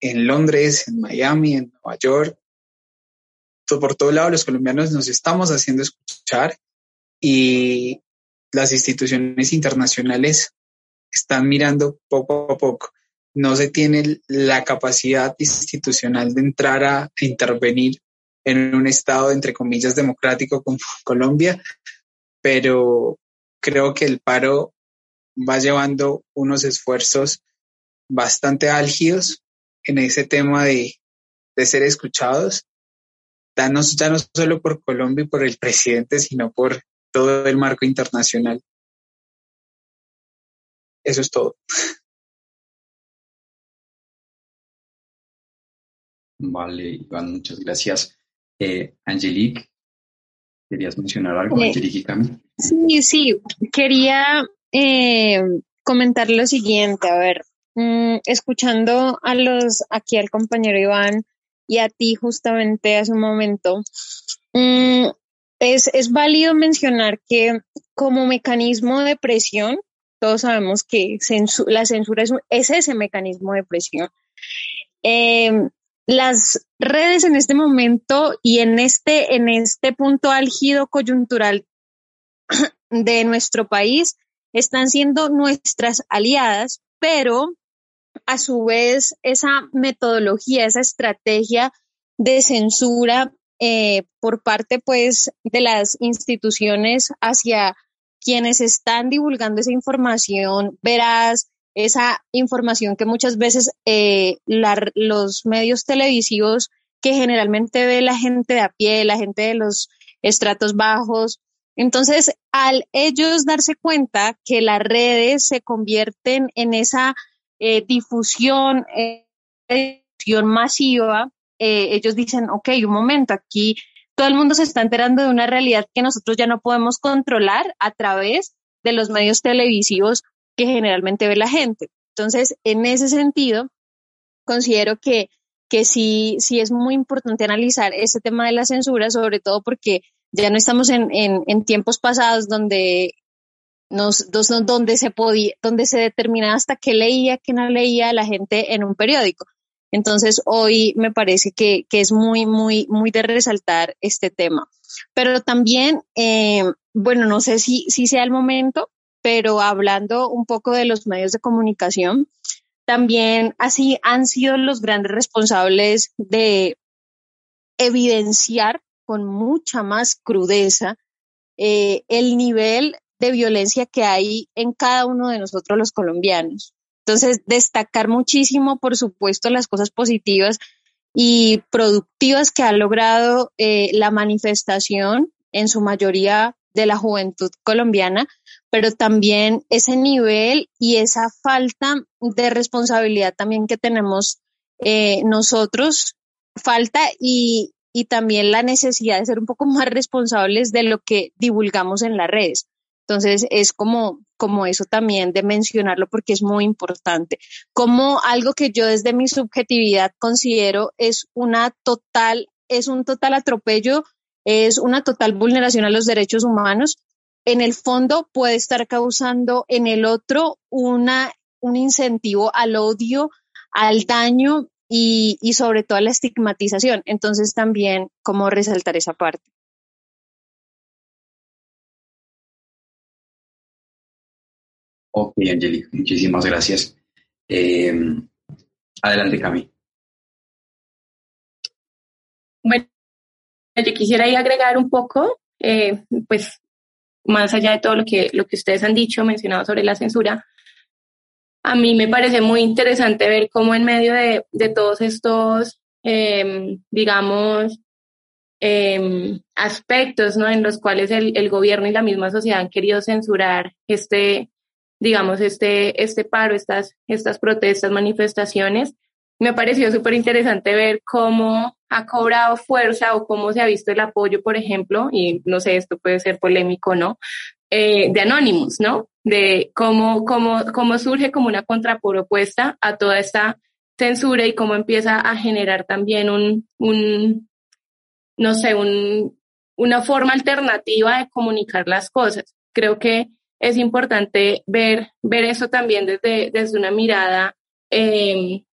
B: en Londres, en Miami, en Nueva York. Por todo lado, los colombianos nos estamos haciendo escuchar y las instituciones internacionales están mirando poco a poco. No se tiene la capacidad institucional de entrar a intervenir en un estado, entre comillas, democrático como Colombia, pero creo que el paro va llevando unos esfuerzos bastante álgidos en ese tema de, ser escuchados, ya no, ya no solo por Colombia y por el presidente, sino por todo el marco internacional. Eso es todo.
A: Vale, Iván, muchas gracias. Eh, Angelique, ¿Querías mencionar algo,
E: Sí, sí, quería eh, comentar lo siguiente, a ver, mm, escuchando a los, aquí al compañero Iván y a ti justamente hace un momento, mm, es, es válido mencionar que como mecanismo de presión, todos sabemos que la censura es, ese mecanismo de presión. Em, las redes en este momento y en este, en este punto álgido coyuntural [CLEARS THROAT] de nuestro país están siendo nuestras aliadas, pero a su vez esa metodología, esa estrategia de censura eh, por parte pues de las instituciones hacia quienes están divulgando esa información verás, esa información que muchas veces eh, los medios televisivos que generalmente ve la gente de a pie, la gente de los estratos bajos. Entonces, al ellos darse cuenta que las redes se convierten en esa eh, difusión, eh, difusión masiva, ellos dicen, ok, un momento, aquí todo el mundo se está enterando de una realidad que nosotros ya no podemos controlar a través de los medios televisivos que generalmente ve la gente. Entonces, en ese sentido, considero que, que sí, sí es muy importante analizar este tema de la censura, sobre todo porque ya no estamos en, en, tiempos pasados donde nos, donde se podía, donde se determinaba hasta qué leía, qué no leía la gente en un periódico. Entonces, hoy me parece que, es muy, muy, muy de resaltar este tema. Pero también, eh, bueno, no sé si, si sea el momento, pero hablando un poco de los medios de comunicación, también así han sido los grandes responsables de evidenciar con mucha más crudeza eh, el nivel de violencia que hay en cada uno de nosotros los colombianos. Entonces, destacar muchísimo, por supuesto, las cosas positivas y productivas que ha logrado eh, la manifestación, en su mayoría de la juventud colombiana, pero también ese nivel y esa falta de responsabilidad también que tenemos eh, nosotros, falta y, y también la necesidad de ser un poco más responsables de lo que divulgamos en las redes. Entonces es como, como eso también de mencionarlo porque es muy importante. Como algo que yo desde mi subjetividad considero es una total, es un total atropello, es una total vulneración a los derechos humanos. En el fondo puede estar causando en el otro una, un incentivo al odio, al daño y, y sobre todo a la estigmatización. Entonces también como resaltar esa parte.
A: Ok, Angeli, muchísimas gracias. Eh, adelante, Cami.
C: Bueno, yo quisiera ahí agregar un poco, eh, pues más allá de todo lo que, lo que ustedes han dicho, mencionado sobre la censura, a mí me parece muy interesante ver cómo en medio de, de todos estos, em, digamos, em, aspectos ¿no? en los cuales el, el, gobierno y la misma sociedad han querido censurar este, digamos, este, este paro, estas, estas protestas, manifestaciones, me ha parecido súper interesante ver cómo ha cobrado fuerza o cómo se ha visto el apoyo, por ejemplo, y no sé, esto puede ser polémico, ¿no? Eh, de Anonymous, ¿no? De cómo, cómo, cómo surge como una contrapropuesta a toda esta censura y cómo empieza a generar también un, un no sé, un, una forma alternativa de comunicar las cosas. Creo que es importante ver, ver eso también desde, desde una mirada, eh,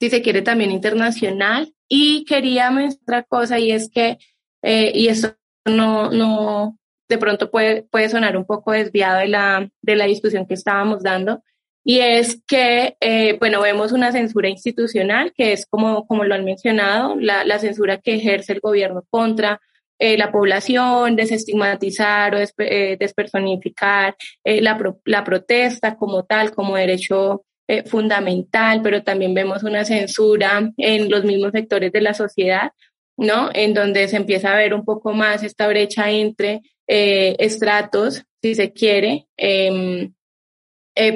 C: si se quiere, también internacional. Y quería otra cosa y es que, eh, y esto no, no, de pronto puede, puede sonar un poco desviado de la, de la discusión que estábamos dando, y es que, eh, bueno, vemos una censura institucional, que es como, como lo han mencionado, la, la censura que ejerce el gobierno contra eh, la población, desestigmatizar o eh, despersonificar eh, la, la, protesta como tal, como derecho fundamental, pero también vemos una censura en los mismos sectores de la sociedad, ¿no? En donde se empieza a ver un poco más esta brecha entre estratos, si se quiere, em,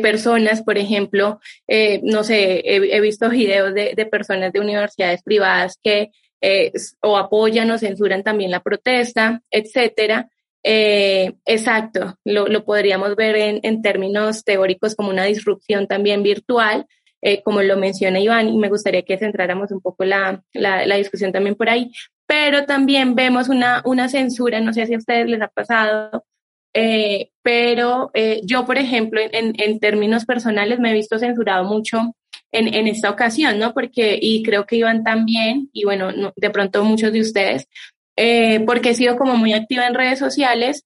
C: personas, por ejemplo, no sé, he, visto videos de, personas de universidades privadas que eh, o apoyan o censuran también la protesta, etcétera. Eh, exacto, lo, podríamos ver en, términos teóricos como una disrupción también virtual, eh, como lo menciona Iván, y me gustaría que centráramos un poco la, la, discusión también por ahí, pero también vemos una, una censura, no sé si a ustedes les ha pasado, eh, pero yo, por ejemplo, en, en, términos personales me he visto censurado mucho en, en, esta ocasión, ¿no? Porque, y creo que Iván también, y bueno, de pronto muchos de ustedes, eh, porque he sido como muy activa en redes sociales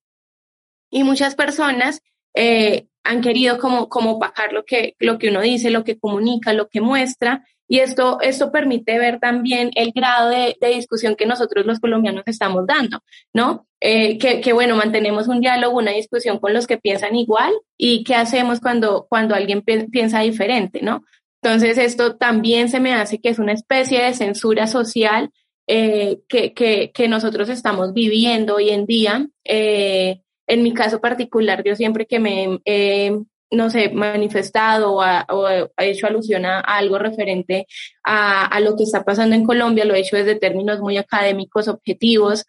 C: y muchas personas eh, han querido como, como opacar lo que, lo que uno dice, lo que comunica, lo que muestra. Y esto, esto permite ver también el grado de, de discusión que nosotros los colombianos estamos dando, ¿no? Eh, que, que, bueno, mantenemos un diálogo, una discusión con los que piensan igual y qué hacemos cuando, cuando alguien piensa diferente, ¿no? Entonces, esto también se me hace que es una especie de censura social eh, que, que, que, nosotros estamos viviendo hoy en día. Eh, en mi caso particular, yo siempre que me he, eh, no sé, manifestado o, ha, o he hecho alusión a, a algo referente a, a, lo que está pasando en Colombia, lo he hecho desde términos muy académicos, objetivos,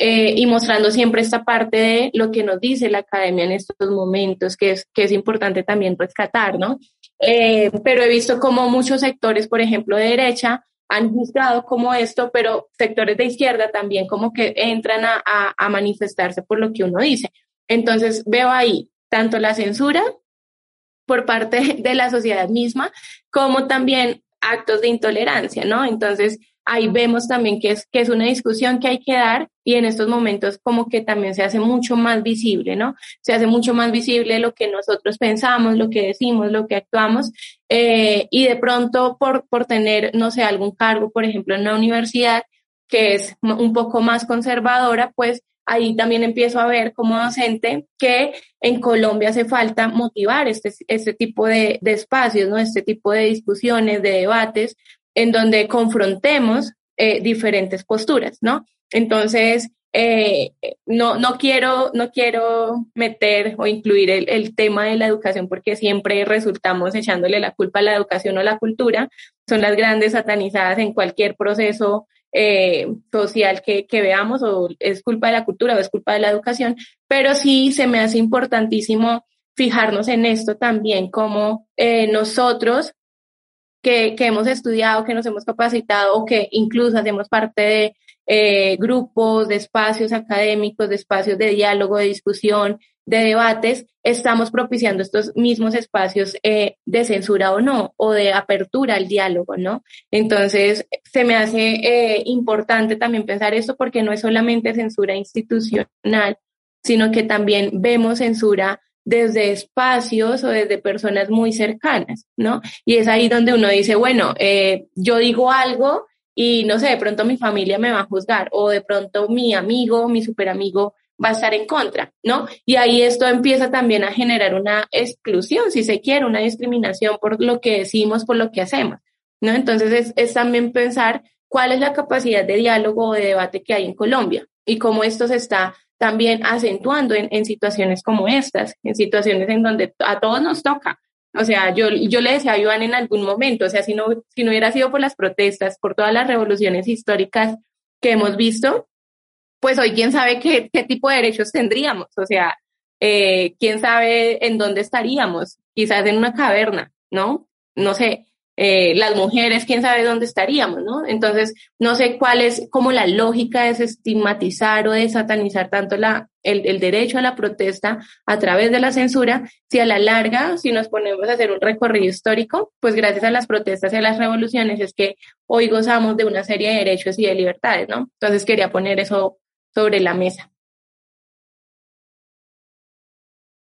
C: eh, y mostrando siempre esta parte de lo que nos dice la academia en estos momentos, que es, que es importante también rescatar, ¿no? Eh, pero he visto como muchos sectores, por ejemplo, de derecha, han juzgado como esto, pero sectores de izquierda también como que entran a, a, manifestarse por lo que uno dice. Entonces veo ahí tanto la censura por parte [LAUGHS] de la sociedad misma, como también actos de intolerancia, ¿no? Entonces ahí vemos también que es, que es una discusión que hay que dar y en estos momentos como que también se hace mucho más visible, ¿no? Se hace mucho más visible lo que nosotros pensamos, lo que decimos, lo que actuamos eh, y de pronto por, por tener, no sé, algún cargo, por ejemplo, en una universidad que es un poco más conservadora, pues ahí también empiezo a ver como docente que en Colombia hace falta motivar este, este tipo de, de espacios, ¿no? Este tipo de discusiones, de debates, en donde confrontemos eh, diferentes posturas, ¿no? Entonces, eh, no, no, quiero, no quiero meter o incluir el, el, tema de la educación porque siempre resultamos echándole la culpa a la educación o la cultura. Son las grandes satanizadas en cualquier proceso eh, social que, que, veamos o es culpa de la cultura o es culpa de la educación, pero sí se me hace importantísimo fijarnos en esto también, como eh, nosotros que, hemos estudiado, que nos hemos capacitado o que incluso hacemos parte de eh, grupos, de espacios académicos, de espacios de diálogo, de discusión, de debates, estamos propiciando estos mismos espacios eh, de censura o no, o de apertura al diálogo, ¿no? Entonces, se me hace eh, importante también pensar esto porque no es solamente censura institucional, sino que también vemos censura desde espacios o desde personas muy cercanas, ¿no? Y es ahí donde uno dice, bueno, eh, yo digo algo y no sé, de pronto mi familia me va a juzgar o de pronto mi amigo, mi super amigo va a estar en contra, ¿no? Y ahí esto empieza también a generar una exclusión, si se quiere, una discriminación por lo que decimos, por lo que hacemos, ¿no? Entonces es, es también pensar cuál es la capacidad de diálogo o de debate que hay en Colombia y cómo esto se está también acentuando en, situaciones como estas, en situaciones en donde a todos nos toca. O sea, yo, yo le decía a Iván en algún momento, o sea, si no, si no hubiera sido por las protestas, por todas las revoluciones históricas que hemos visto, pues hoy quién sabe qué, qué tipo de derechos tendríamos. O sea, eh, quién sabe en dónde estaríamos, quizás en una caverna, ¿no? No sé, eh, las mujeres, quién sabe dónde estaríamos, ¿no? Entonces, no sé cuál es como la lógica de estigmatizar o de satanizar tanto la, el, derecho a la protesta a través de la censura, si a la larga, si nos ponemos a hacer un recorrido histórico, pues gracias a las protestas y a las revoluciones es que hoy gozamos de una serie de derechos y de libertades, ¿no? Entonces quería poner eso sobre la mesa.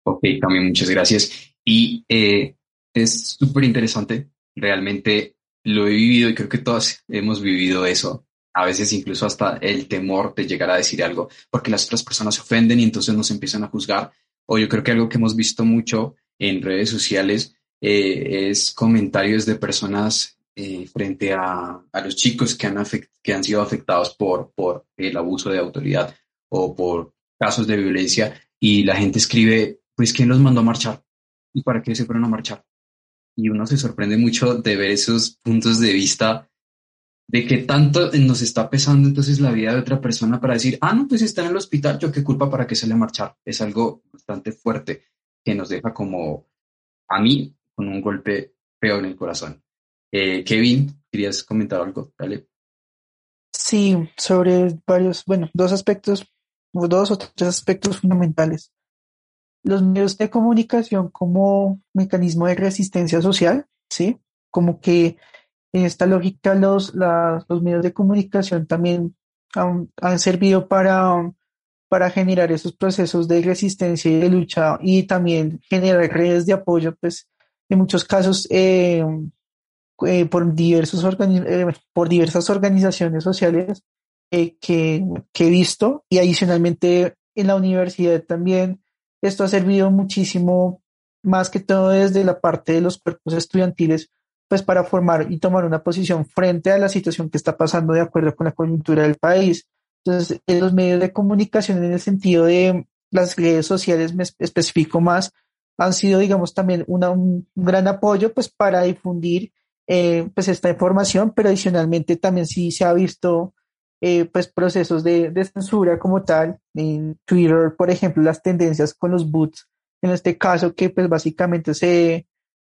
A: Ok, también muchas gracias. Y eh, es súper interesante realmente lo he vivido y creo que todos hemos vivido eso. A veces incluso hasta el temor de llegar a decir algo, porque las otras personas se ofenden y entonces nos empiezan a juzgar. O yo creo que algo que hemos visto mucho en redes sociales eh, es comentarios de personas eh, frente a, a, los chicos que han, que han sido afectados por, por el abuso de autoridad o por casos de violencia y la gente escribe, pues, ¿quién los mandó a marchar? ¿Y para qué se fueron a marchar? Y uno se sorprende mucho de ver esos puntos de vista de qué tanto nos está pesando entonces la vida de otra persona para decir, ah, no, pues está en el hospital, yo qué culpa para que se le marchar. Es algo bastante fuerte que nos deja como a mí con un golpe feo en el corazón. Eh, Kevin, ¿querías comentar algo? Dale.
D: Sí, sobre varios, bueno, dos aspectos, dos o tres aspectos fundamentales. Los medios de comunicación como mecanismo de resistencia social, ¿sí? Como que en esta lógica los, los medios de comunicación también han, servido para, para generar esos procesos de resistencia y de lucha y también generar redes de apoyo, pues en muchos casos eh, eh, por, diversos eh, por diversas organizaciones sociales que, que he visto y adicionalmente en la universidad también esto ha servido muchísimo más que todo desde la parte de los cuerpos estudiantiles pues para formar y tomar una posición frente a la situación que está pasando de acuerdo con la coyuntura del país. Entonces, en los medios de comunicación en el sentido de las redes sociales, me especifico más, han sido, digamos, también un gran apoyo pues para difundir eh, pues esta información, pero adicionalmente también sí se ha visto eh, pues procesos de, censura como tal en Twitter, por ejemplo, las tendencias con los boots, en este caso que pues básicamente se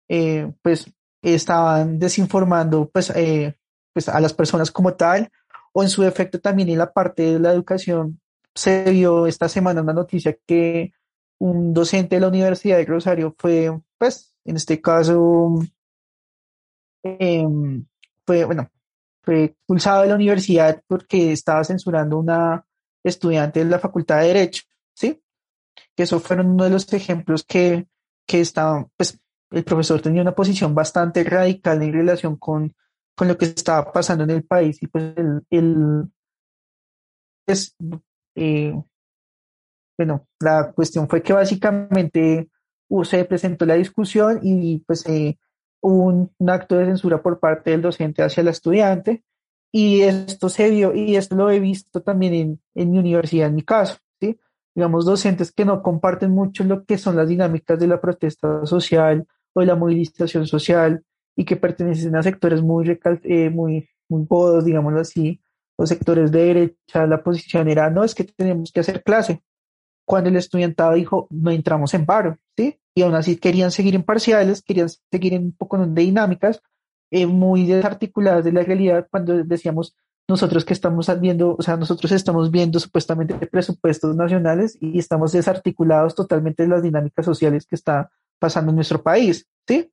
D: eh, pues estaban desinformando pues, eh, pues a las personas como tal, o en su defecto también en la parte de la educación. Se vio esta semana una noticia que un docente de la Universidad de Rosario fue, pues, en este caso, em, fue, bueno, fue expulsado de la universidad porque estaba censurando una estudiante de la Facultad de Derecho, ¿sí? Que eso fueron uno de los ejemplos que, que estaban, pues, el profesor tenía una posición bastante radical en relación con, con lo que estaba pasando en el país y pues el, pues, eh, bueno, la cuestión fue que básicamente uh, se presentó la discusión y pues eh, un, acto de censura por parte del docente hacia el estudiante y esto se vio y esto lo he visto también en, mi universidad, en mi caso, ¿sí? Digamos, docentes que no comparten mucho lo que son las dinámicas de la protesta social o de la movilización social y que pertenecen a sectores muy, eh, muy, muy digámoslo así, los sectores de derecha, la posición era, no, es que tenemos que hacer clase. Cuando el estudiantado dijo, no entramos en paro, ¿sí? Y aún así querían seguir en parciales, querían seguir en un poco de dinámicas eh, muy desarticuladas de la realidad cuando decíamos, nosotros que estamos viendo, o sea, nosotros estamos viendo supuestamente presupuestos nacionales y estamos desarticulados totalmente de las dinámicas sociales que está pasando en nuestro país, ¿sí?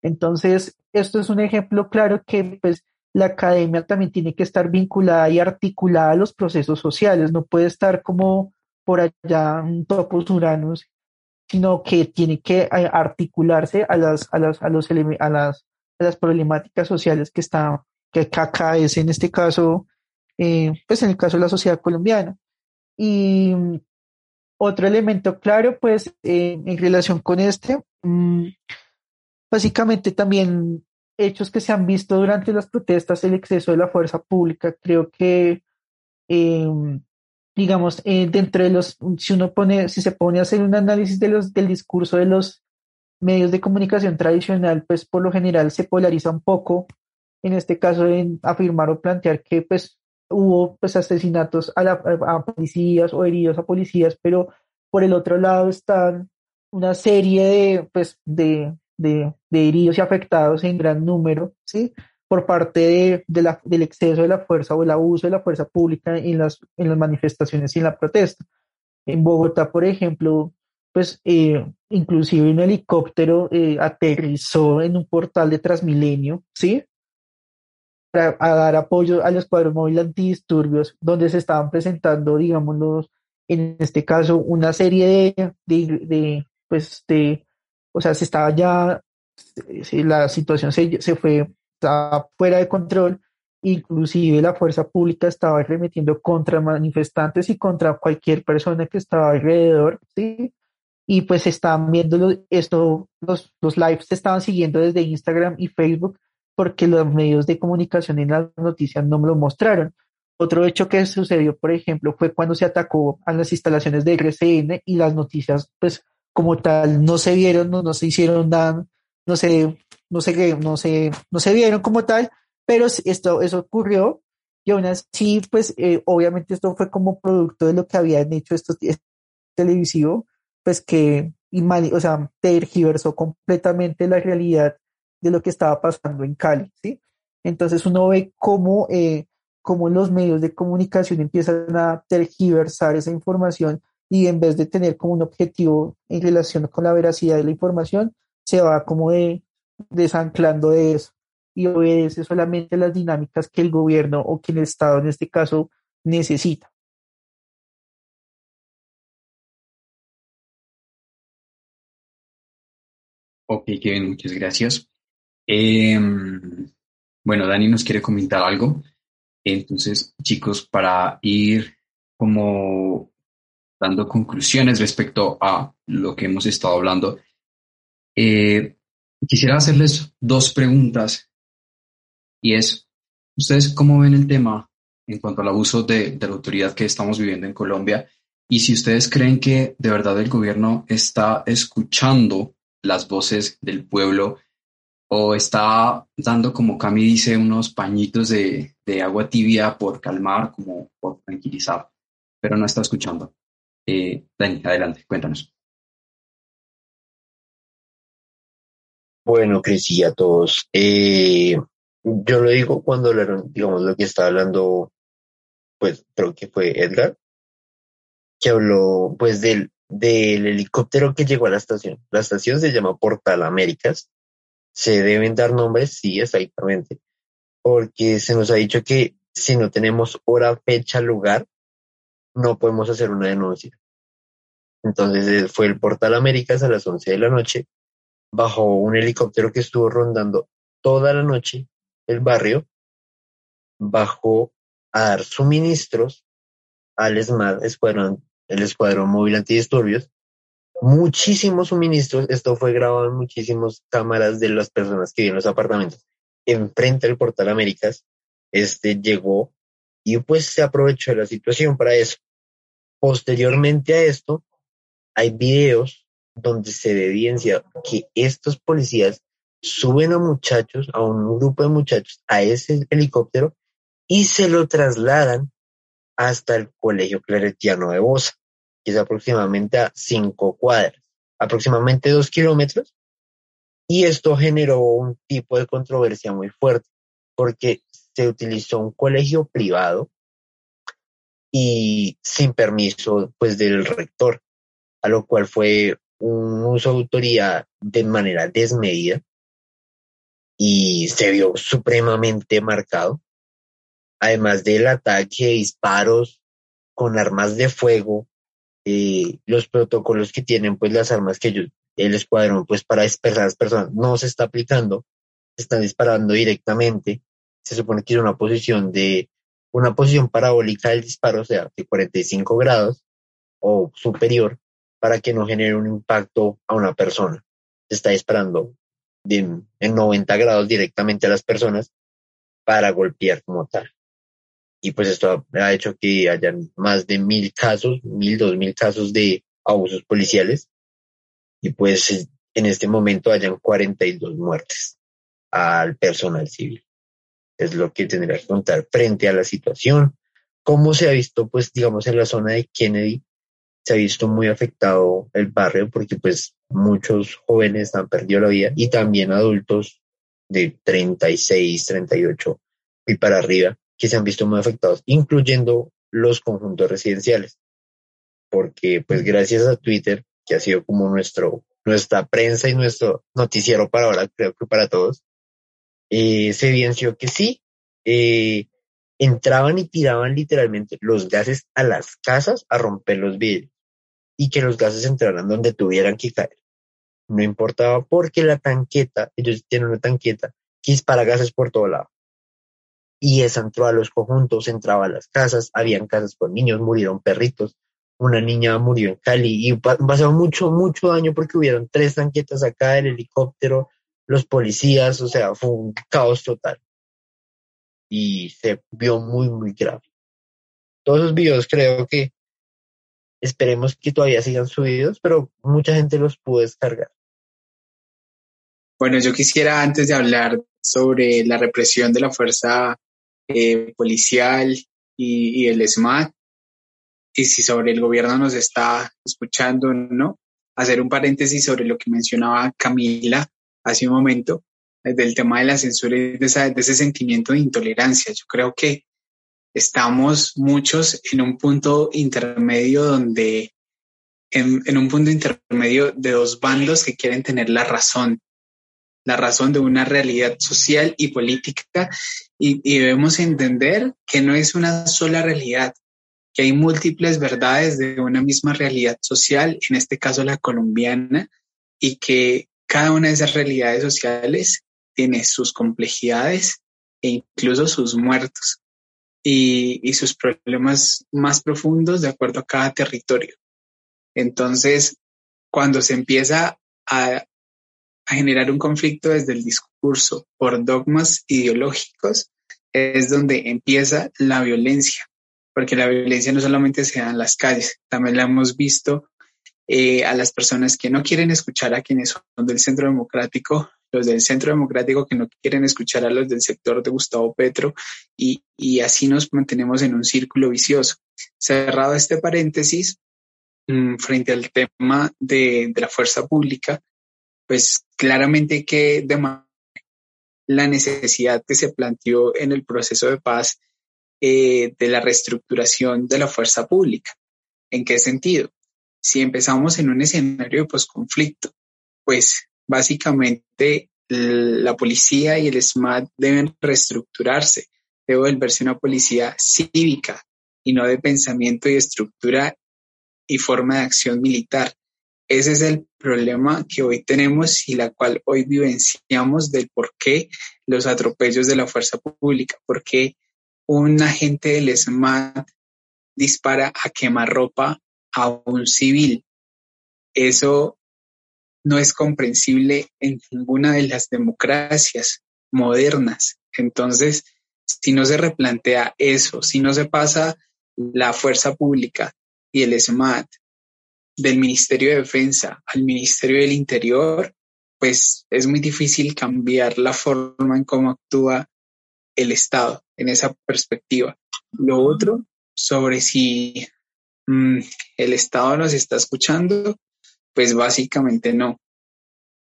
D: Entonces, esto es un ejemplo claro que pues la academia también tiene que estar vinculada y articulada a los procesos sociales, no puede estar como por allá un topos uranos, sino que tiene que eh, articularse a las, a las, a los, a las, a las problemáticas sociales que está, que es en este caso, eh, pues en el caso de la sociedad colombiana. Y otro elemento claro, pues, eh, en relación con este, mm, básicamente también hechos que se han visto durante las protestas, el exceso de la fuerza pública, creo que, em, digamos, eh, dentro de los, si uno pone, si se pone a hacer un análisis de los, del discurso de los medios de comunicación tradicional, pues por lo general se polariza un poco, en este caso en afirmar o plantear que pues hubo pues asesinatos a, a, policías o heridos a policías, pero por el otro lado están una serie de, pues, de, de heridos y afectados en gran número, ¿sí? Por parte de, de la, del exceso de la fuerza o el abuso de la fuerza pública en las, en las manifestaciones y en la protesta. En Bogotá, por ejemplo, pues eh, inclusive un helicóptero eh, aterrizó en un portal de Transmilenio, ¿sí? a dar apoyo al escuadrón móvil antidisturbios, donde se estaban presentando, digamos, en este caso, una serie de, de, pues, de, o sea, se estaba ya, la situación se, se fue, fuera de control, inclusive la fuerza pública estaba arremetiendo contra manifestantes y contra cualquier persona que estaba alrededor, ¿sí? Y pues estaban viendo esto, los, los lives se estaban siguiendo desde Instagram y Facebook porque los medios de comunicación en las noticias no me lo mostraron. Otro hecho que sucedió, por ejemplo, fue cuando se atacó a las instalaciones de RCN y las noticias, pues, como tal, no se vieron, no, no se hicieron nada, no se, no sé no se, no se vieron como tal, Pero esto, eso ocurrió y aún así, pues eh, obviamente esto fue como producto de lo que habían hecho estos televisivos, pues que, o sea, tergiversó completamente la realidad de lo que estaba pasando en Cali, ¿sí? Entonces uno ve cómo, eh, cómo los medios de comunicación empiezan a tergiversar esa información y en vez de tener como un objetivo en relación con la veracidad de la información, se va como de desanclando de eso y obedece solamente las dinámicas que el gobierno o que el Estado en este caso necesita.
A: Ok, Kevin, muchas gracias. Em, bueno, Dani nos quiere comentar algo. Entonces, chicos, para ir como dando conclusiones respecto a lo que hemos estado hablando, eh, quisiera hacerles dos preguntas y es, ¿ustedes cómo ven el tema en cuanto al abuso de, la autoridad que estamos viviendo en Colombia? Y si ustedes creen que de verdad el gobierno está escuchando las voces del pueblo o está dando, como Cami dice, unos pañitos de, agua tibia por calmar, como por tranquilizar, pero no está escuchando. Eh, Dani, adelante, cuéntanos.
F: Bueno, Cris, a todos. Eh, yo lo digo cuando hablaron, digamos, lo que está hablando, pues creo que fue Edgar, que habló pues del, del helicóptero que llegó a la estación. La estación se llama Portal Américas. Se deben dar nombres, sí, exactamente, porque se nos ha dicho que si no tenemos hora, fecha, lugar, no podemos hacer una denuncia. Entonces fue el Portal Américas a las 11 de la noche, bajo un helicóptero que estuvo rondando toda la noche el barrio bajó a dar suministros al ESMAD, escuadrón, el Escuadrón Móvil Antidisturbios, muchísimos suministros, esto fue grabado en muchísimas cámaras de las personas que viven en los apartamentos. Enfrente del Portal Américas, este llegó y pues se aprovechó de la situación para eso. Posteriormente a esto, hay videos donde se evidencia que estos policías suben a muchachos, a un grupo de muchachos, a ese helicóptero y se lo trasladan hasta el Colegio Claretiano de Bosa, que es aproximadamente a cinco cuadras, aproximadamente dos kilómetros. Y esto generó un tipo de controversia muy fuerte, porque se utilizó un colegio privado y sin permiso pues del rector, a lo cual fue un uso de autoridad de manera desmedida y se vio supremamente marcado. Además del ataque, disparos con armas de fuego, eh, los protocolos que tienen pues las armas que ellos, el escuadrón pues para dispersar a las personas no se está aplicando, se están disparando directamente. Se supone que es una posición de una posición parabólica del disparo, o sea, de 45 grados o superior, para que no genere un impacto a una persona. Se está disparando en 90 grados directamente a las personas para golpear como tal. Y pues esto ha hecho que hayan más de mil casos, mil, dos mil casos de abusos policiales. Y pues en este momento hayan 42 muertes al personal civil. Es lo que tendría que contar frente a la situación. Cómo se ha visto, pues, digamos, en la zona de Kennedy, se ha visto muy afectado el barrio porque pues muchos jóvenes han perdido la vida y también adultos de 36, 38 y para arriba que se han visto muy afectados, incluyendo los conjuntos residenciales. Porque pues gracias a Twitter, que ha sido como nuestro, nuestra prensa y nuestro noticiero para ahora, creo que para todos, eh, se evidenció que sí, eh, entraban y tiraban literalmente los gases a las casas a romper los vidrios y que los gases entraran donde tuvieran que caer. No importaba porque la tanqueta, ellos tienen una tanqueta que dispara gases por todo lado. Y esa entró a los conjuntos, entraba a las casas, habían casas con niños, murieron perritos, una niña murió en Cali y pasó mucho, mucho daño porque hubieron tres tanquetas acá, el helicóptero, los policías, o sea, fue un caos total. Y se vio muy, muy grave. Todos esos videos creo que Esperemos que todavía sigan subidos, pero mucha gente los pudo descargar.
B: Bueno, yo quisiera antes de hablar sobre la represión de la fuerza eh, policial y, el SMAT, y si sobre el gobierno nos está escuchando o no, hacer un paréntesis sobre lo que mencionaba Camila hace un momento, del tema de la censura y de, de ese sentimiento de intolerancia. Yo creo que estamos muchos en un punto intermedio donde, en, un punto intermedio de dos bandos que quieren tener la razón, la razón de una realidad social y política, y debemos entender que no es una sola realidad, que hay múltiples verdades de una misma realidad social, en este caso la colombiana, y que cada una de esas realidades sociales tiene sus complejidades e incluso sus muertos y, y, sus problemas más profundos de acuerdo a cada territorio. Entonces, cuando se empieza a, a generar un conflicto desde el discurso por dogmas ideológicos, es donde empieza la violencia, porque la violencia no solamente se da en las calles, también la hemos visto eh, a las personas que no quieren escuchar a quienes son del centro democrático los del Centro Democrático que no quieren escuchar a los del sector de Gustavo Petro y, y así nos mantenemos en un círculo vicioso. Cerrado este paréntesis, mmm, frente al tema de, de, la fuerza pública, pues claramente que la necesidad que se planteó en el proceso de paz eh, de la reestructuración de la fuerza pública. ¿En qué sentido? Si empezamos en un escenario de posconflicto, pues básicamente la policía y el SMAT deben reestructurarse, debe volverse una policía cívica y no de pensamiento y estructura y forma de acción militar. Ese es el problema que hoy tenemos y la cual hoy vivenciamos del por qué los atropellos de la fuerza pública, por qué un agente del SMAT dispara a quemarropa a un civil. Eso no es comprensible en ninguna de las democracias modernas. Entonces, si no se replantea eso, si no se pasa la fuerza pública y el SMAT del Ministerio de Defensa al Ministerio del Interior, pues es muy difícil cambiar la forma en cómo actúa el Estado en esa perspectiva. Lo otro, sobre si mmm, el Estado nos está escuchando, pues básicamente no,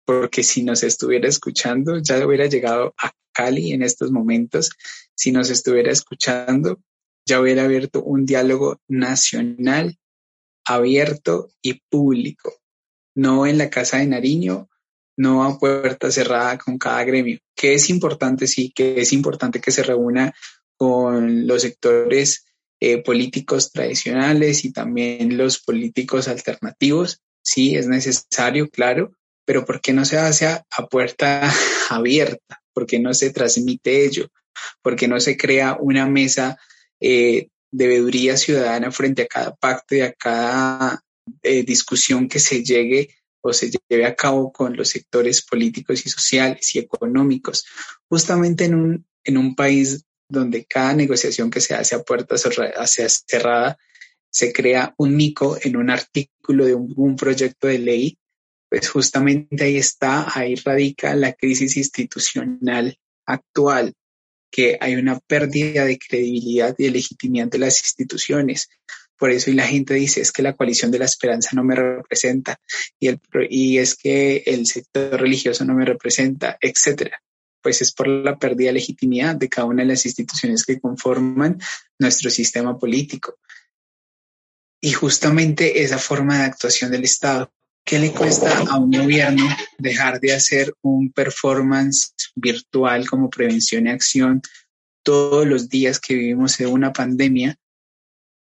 B: porque si nos estuviera escuchando, ya hubiera llegado a Cali en estos momentos, si nos estuviera escuchando, ya hubiera abierto un diálogo nacional, abierto y público, no en la Casa de Nariño, no a puerta cerrada con cada gremio, que es importante, sí, que es importante que se reúna con los sectores eh, políticos tradicionales y también los políticos alternativos, sí, es necesario, claro, pero ¿por qué no se hace a, puerta [LAUGHS] abierta? ¿Por qué no se transmite ello? ¿Por qué no se crea una mesa eh, de veeduría ciudadana frente a cada pacto y a cada eh, discusión que se llegue o se lleve a cabo con los sectores políticos y sociales y económicos, justamente en un, en un país donde cada negociación que se hace a puerta cerrada se crea un mico en un artículo de un, proyecto de ley, pues justamente ahí está, ahí radica la crisis institucional actual, que hay una pérdida de credibilidad y de legitimidad de las instituciones. Por eso la gente dice es que la coalición de la esperanza no me representa y, y es que el sector religioso no me representa, etcétera. Pues es por la pérdida de legitimidad de cada una de las instituciones que conforman nuestro sistema político. Y justamente esa forma de actuación del Estado, ¿qué le cuesta a un gobierno dejar de hacer un performance virtual como prevención y acción todos los días que vivimos en una pandemia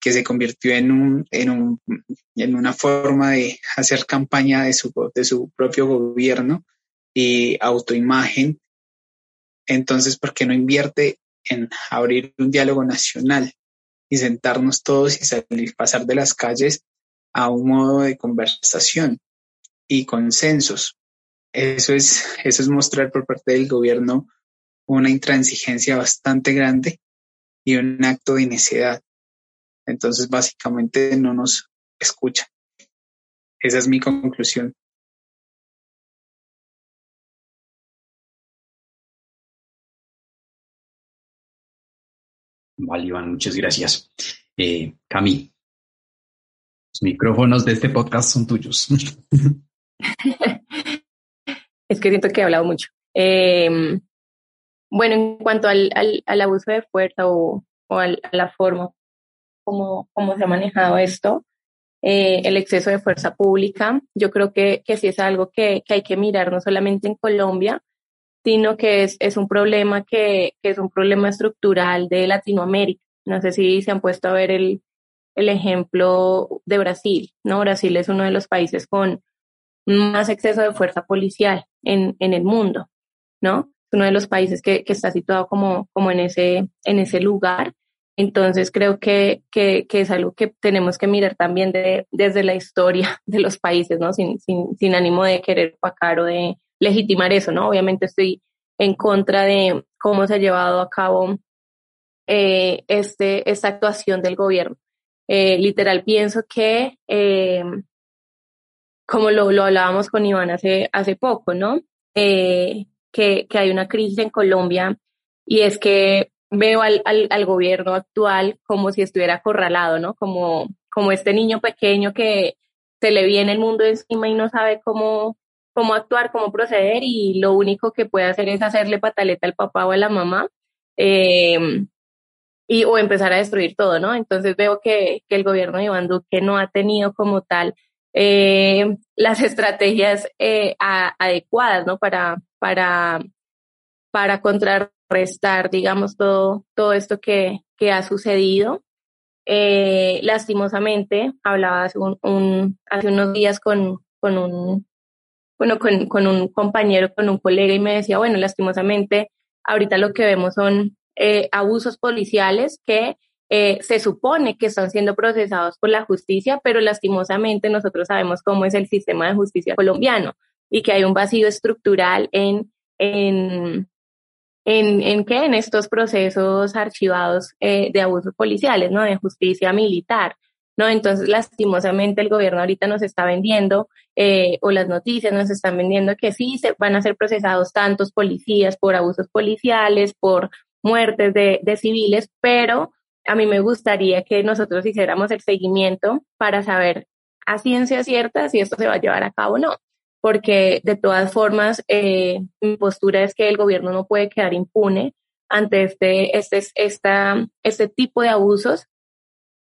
B: que se convirtió en, un, en, un, en una forma de hacer campaña de su, de su propio gobierno y autoimagen? Entonces, ¿por qué no invierte en abrir un diálogo nacional y sentarnos todos y salir, pasar de las calles a un modo de conversación y consensos. Eso es, eso es mostrar por parte del gobierno una intransigencia bastante grande y un acto de necedad. Entonces, básicamente no nos escucha. Esa es mi conclusión.
A: Vale, Iván, muchas gracias. Eh, Cami, los micrófonos de este podcast son tuyos. [LAUGHS]
C: es que siento que he hablado mucho. Eh, bueno, en cuanto al, al, abuso de fuerza o, o a la forma como, como se ha manejado esto, eh, el exceso de fuerza pública, yo creo que, que sí es algo que, que, hay que mirar no solamente en Colombia, sino que es, es un problema que, que, es un problema estructural de Latinoamérica. No sé si se han puesto a ver el, el ejemplo de Brasil, ¿no? Brasil es uno de los países con más exceso de fuerza policial en, en el mundo, ¿no? Es uno de los países que, que está situado como, como en, ese, en ese lugar. Entonces creo que, que, que, es algo que tenemos que mirar también de, desde la historia de los países, ¿no? Sin, sin, sin ánimo de querer pacar o de legitimar eso, ¿no? Obviamente estoy en contra de cómo se ha llevado a cabo eh, este, esta actuación del gobierno. Eh, literal, pienso que, eh, como lo, lo hablábamos con Iván hace, hace poco, ¿no? Eh, que, que hay una crisis en Colombia y es que veo al, al, gobierno actual como si estuviera acorralado, ¿no? Como, como este niño pequeño que se le viene el mundo encima y no sabe cómo, cómo actuar, cómo proceder y lo único que puede hacer es hacerle pataleta al papá o a la mamá eh, y, o empezar a destruir todo, ¿no? Entonces veo que, que el gobierno de Iván Duque no ha tenido como tal eh, las [LAUGHS] estrategias eh, adecuadas, ¿no? Para, para, para contrarrestar, digamos, todo, todo esto que, que ha sucedido. Eh, lastimosamente, hablaba hace, hace unos días con, con un, bueno, con, con un compañero, con un colega y me decía, bueno, lastimosamente, ahorita lo que vemos son eh, abusos policiales que eh, se supone que están siendo procesados por la justicia, pero lastimosamente nosotros sabemos cómo es el sistema de justicia colombiano y que hay un vacío estructural en, en, en, en qué, en estos procesos archivados eh, de abusos policiales, ¿no? De justicia militar. ¿No? Entonces, lastimosamente, el gobierno ahorita nos está vendiendo, eh, o las noticias nos están vendiendo que sí se van a ser procesados tantos policías por abusos policiales, por muertes de, de civiles, pero a mí me gustaría que nosotros hiciéramos el seguimiento para saber a ciencia cierta si esto se va a llevar a cabo o no, porque de todas formas eh, mi postura es que el gobierno no puede quedar impune ante este, este, esta, este tipo de abusos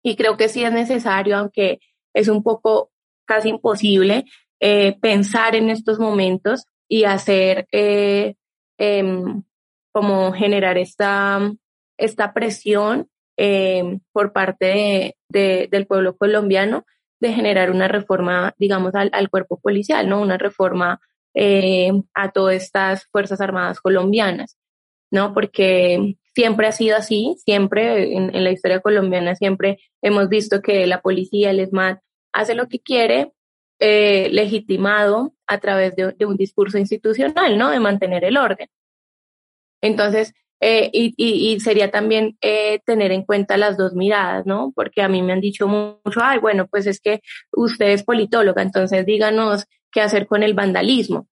C: y creo que sí es necesario, aunque es un poco casi imposible, eh, pensar en estos momentos y hacer eh, eh, como generar esta, esta presión eh, por parte de, de, del pueblo colombiano de generar una reforma, digamos, al, cuerpo policial, ¿no? Una reforma eh, a todas estas Fuerzas Armadas colombianas, ¿no? Porque siempre ha sido así, siempre en, la historia colombiana siempre hemos visto que la policía, el ESMAD, hace lo que quiere, eh, legitimado a través de, un discurso institucional, ¿no? De mantener el orden. Entonces, eh, y, sería también eh, tener en cuenta las dos miradas, ¿no? Porque a mí me han dicho mucho, ay, bueno, pues es que usted es politóloga, entonces díganos qué hacer con el vandalismo,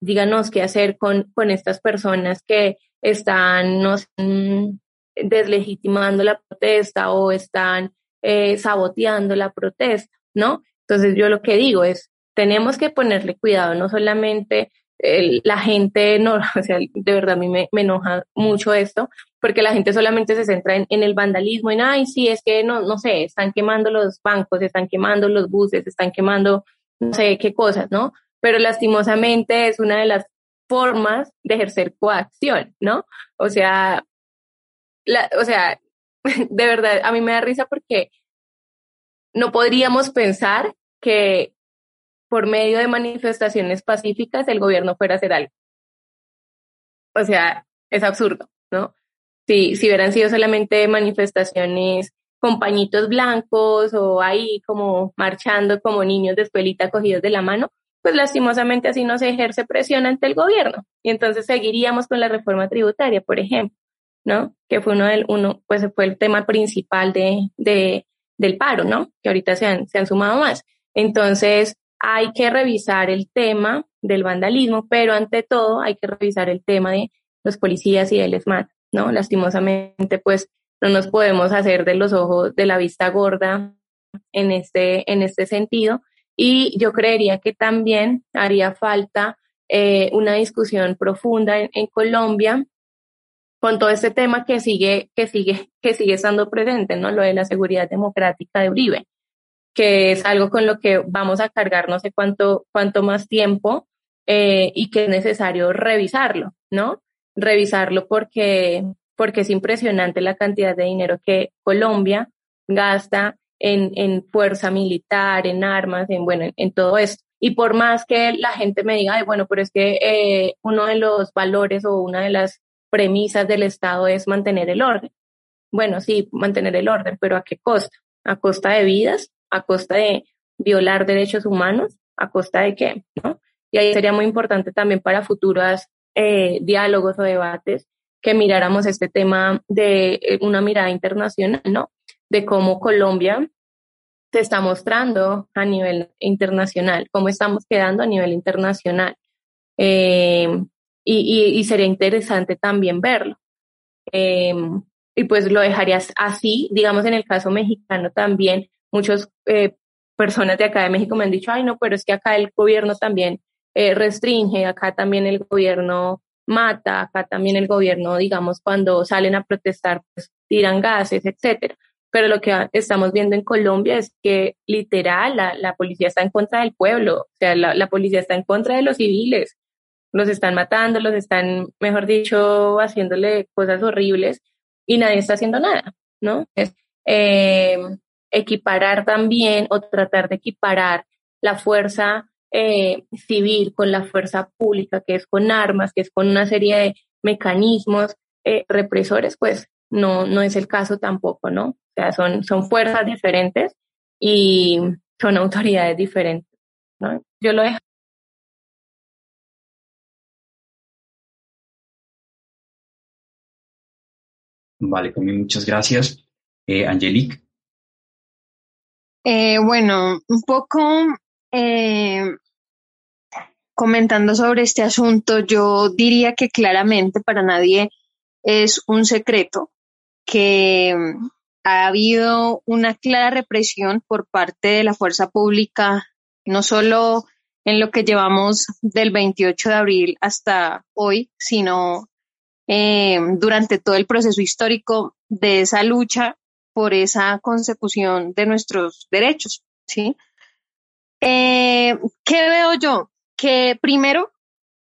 C: díganos qué hacer con, con estas personas que están nos, mm, deslegitimando la protesta o están eh, saboteando la protesta, ¿no? Entonces yo lo que digo es, tenemos que ponerle cuidado, no solamente la gente, no, [LAUGHS] o sea, de verdad a mí me, me, enoja mucho esto, porque la gente solamente se centra en, en, el vandalismo, en, ay, sí, es que no, no sé, están quemando los bancos, están quemando los buses, están quemando no sé qué cosas, ¿no? Pero lastimosamente es una de las formas de ejercer coacción, ¿no? O sea, o sea, [LAUGHS] de verdad, a mí me da risa porque no podríamos pensar que por medio de manifestaciones pacíficas el gobierno fuera a hacer algo. O sea, es absurdo, ¿no? Si, si hubieran sido solamente manifestaciones con pañitos blancos o ahí como marchando como niños de escuelita cogidos de la mano, pues lastimosamente así no se ejerce presión ante el gobierno. Y entonces seguiríamos con la reforma tributaria, por ejemplo, ¿no? Que fue uno del, uno, pues fue el tema principal de, de, del paro, ¿no? Que ahorita se han, se han sumado más. Entonces, hay que revisar el tema del vandalismo, pero ante todo hay que revisar el tema de los policías y del ESMAD, ¿no? Lastimosamente, pues no nos podemos hacer de los ojos de la vista gorda en este, en este sentido. Y yo creería que también haría falta eh, una discusión profunda en, Colombia con todo este tema que sigue, que sigue, que sigue estando presente, ¿no? Lo de la seguridad democrática de Uribe, que es algo con lo que vamos a cargar no sé cuánto, cuánto más tiempo eh, y que es necesario revisarlo, ¿no? Revisarlo porque, porque es impresionante la cantidad de dinero que Colombia gasta en, en fuerza militar, en armas, en, bueno, en, todo esto. Y por más que la gente me diga, bueno, pero es que eh, uno de los valores o una de las premisas del Estado es mantener el orden. Bueno, sí, mantener el orden, pero ¿a qué costa? ¿A costa de vidas? ¿A costa de violar derechos humanos? ¿A costa de qué? ¿No? Y ahí sería muy importante también para futuros eh, diálogos o debates que miráramos este tema de eh, una mirada internacional, ¿no? De cómo Colombia se está mostrando a nivel internacional, cómo estamos quedando a nivel internacional. Eh, y, sería interesante también verlo. Eh, y pues lo dejarías así, digamos en el caso mexicano también, muchas eh, personas de acá de México me han dicho, ay no, pero es que acá el gobierno también restringe, acá también el gobierno mata, acá también el gobierno, digamos, cuando salen a protestar, pues tiran gases, etcétera pero lo que estamos viendo en Colombia es que literal la, policía está en contra del pueblo, o sea, la, policía está en contra de los civiles, los están matando, los están, mejor dicho, haciéndole cosas horribles y nadie está haciendo nada, ¿no? Es eh, equiparar también o tratar de equiparar la fuerza eh, civil con la fuerza pública, que es con armas, que es con una serie de mecanismos eh, represores, pues no, no es el caso tampoco, ¿no? O sea, son, son fuerzas diferentes y son autoridades diferentes, ¿no? Yo lo dejo.
A: Vale, también muchas gracias. Eh, Angelique.
E: Eh, bueno, un poco eh, comentando sobre este asunto, yo diría que claramente para nadie es un secreto que mm, ha habido una clara represión por parte de la fuerza pública, no solo en lo que llevamos del 28 de abril hasta hoy, sino eh, durante todo el proceso histórico de esa lucha por esa consecución de nuestros derechos, ¿sí? Eh, ¿Qué veo yo? Que primero,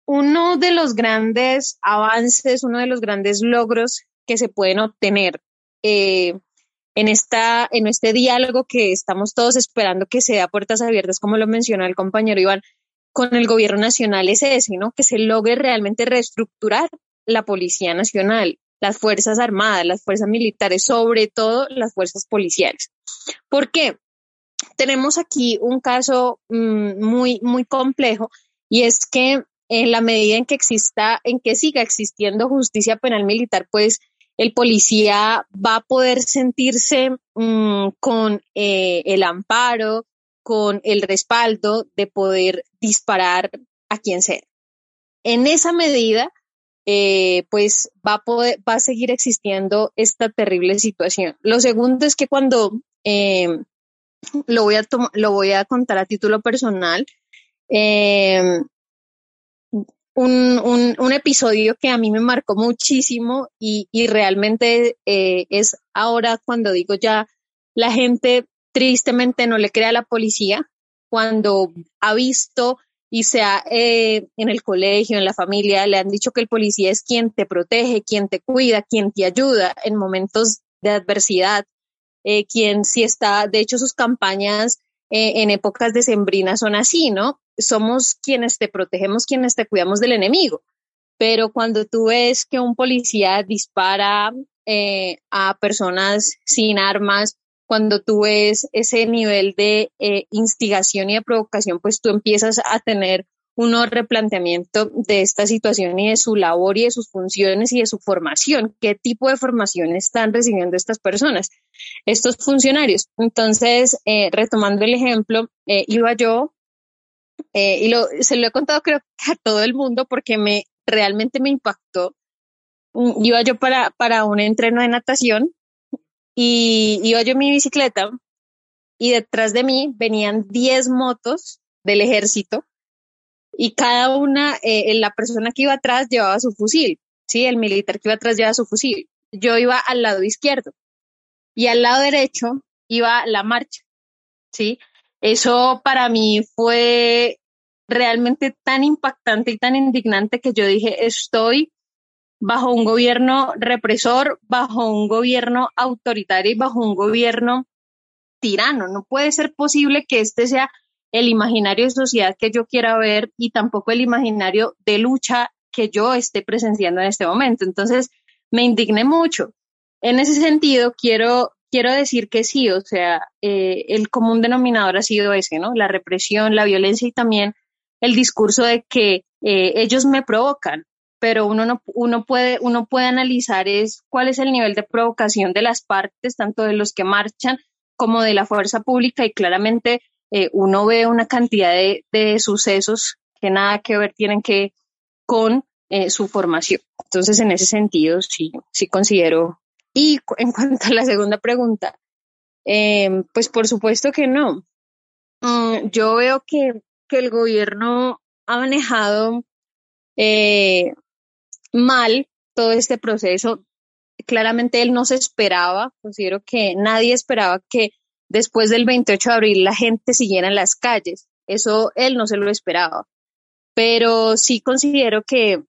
E: uno de los grandes avances, uno de los grandes logros que se pueden obtener eh, en, esta, en este diálogo que estamos todos esperando que sea puertas abiertas, como lo mencionó el compañero Iván, con el gobierno nacional es ese, ¿no? Que se logre realmente reestructurar la Policía Nacional, las Fuerzas Armadas, las Fuerzas Militares, sobre todo las Fuerzas Policiales. ¿Por qué? Tenemos aquí un caso mm, muy, muy complejo y es que en la medida en que exista, en que siga existiendo justicia penal militar, pues el policía va a poder sentirse mm, con eh, el amparo, con el respaldo de poder disparar a quien sea. En esa medida, eh, pues va a, seguir existiendo esta terrible situación. Lo segundo es que cuando eh, lo, voy a lo voy a contar a título personal, un, un, episodio que a mí me marcó muchísimo y, y realmente eh, es ahora cuando digo ya la gente tristemente no le cree a la policía cuando ha visto y sea eh, en el colegio, en la familia, le han dicho que el policía es quien te protege, quien te cuida, quien te ayuda en momentos de adversidad, eh, quien si está, de hecho sus campañas en épocas decembrinas son así, ¿no? somos quienes te protegemos, quienes te cuidamos del enemigo. Pero cuando tú ves que un policía dispara eh, a personas sin armas, cuando tú ves ese nivel de eh, instigación y de provocación, pues tú empiezas a tener un replanteamiento de esta situación y de su labor y de sus funciones y de su formación. ¿Qué tipo de formación están recibiendo estas personas, estos funcionarios? Entonces, eh, retomando el ejemplo, iba yo eh, y lo, se lo he contado creo [LAUGHS] a todo el mundo porque me realmente me impactó. Mm, iba yo para, para un entreno de natación y iba yo en mi bicicleta y detrás de mí venían 10 motos del ejército y cada una, eh, la persona que iba atrás llevaba su fusil, ¿sí? El militar que iba atrás llevaba su fusil. Yo iba al lado izquierdo y al lado derecho iba la marcha, ¿sí? Eso para mí fue realmente tan impactante y tan indignante que yo dije, estoy bajo un gobierno represor, bajo un gobierno autoritario y bajo un gobierno tirano. No puede ser posible que este sea el imaginario de sociedad que yo quiera ver y tampoco el imaginario de lucha que yo esté presenciando en este momento. Entonces, me indigné mucho. En ese sentido, quiero, quiero decir que sí, o sea, eh, el común denominador ha sido ese, ¿no? La represión, la violencia y también el discurso de que eh, ellos me provocan, pero uno no, uno puede, uno puede analizar es cuál es el nivel de provocación de las partes, tanto de los que marchan como de la fuerza pública, y claramente eh, uno ve una cantidad de, de, sucesos que nada que ver tienen que con eh, su formación. Entonces, en ese sentido, sí, sí considero. Y en [LAUGHS] cuanto a la segunda pregunta, eh, pues por supuesto que no. Mm, yo veo que, que, el gobierno ha manejado eh, mal todo este proceso. Claramente él no se esperaba, considero que nadie esperaba que después del 28 de abril la gente siguiera en las calles. Eso él no se lo esperaba. Pero sí considero que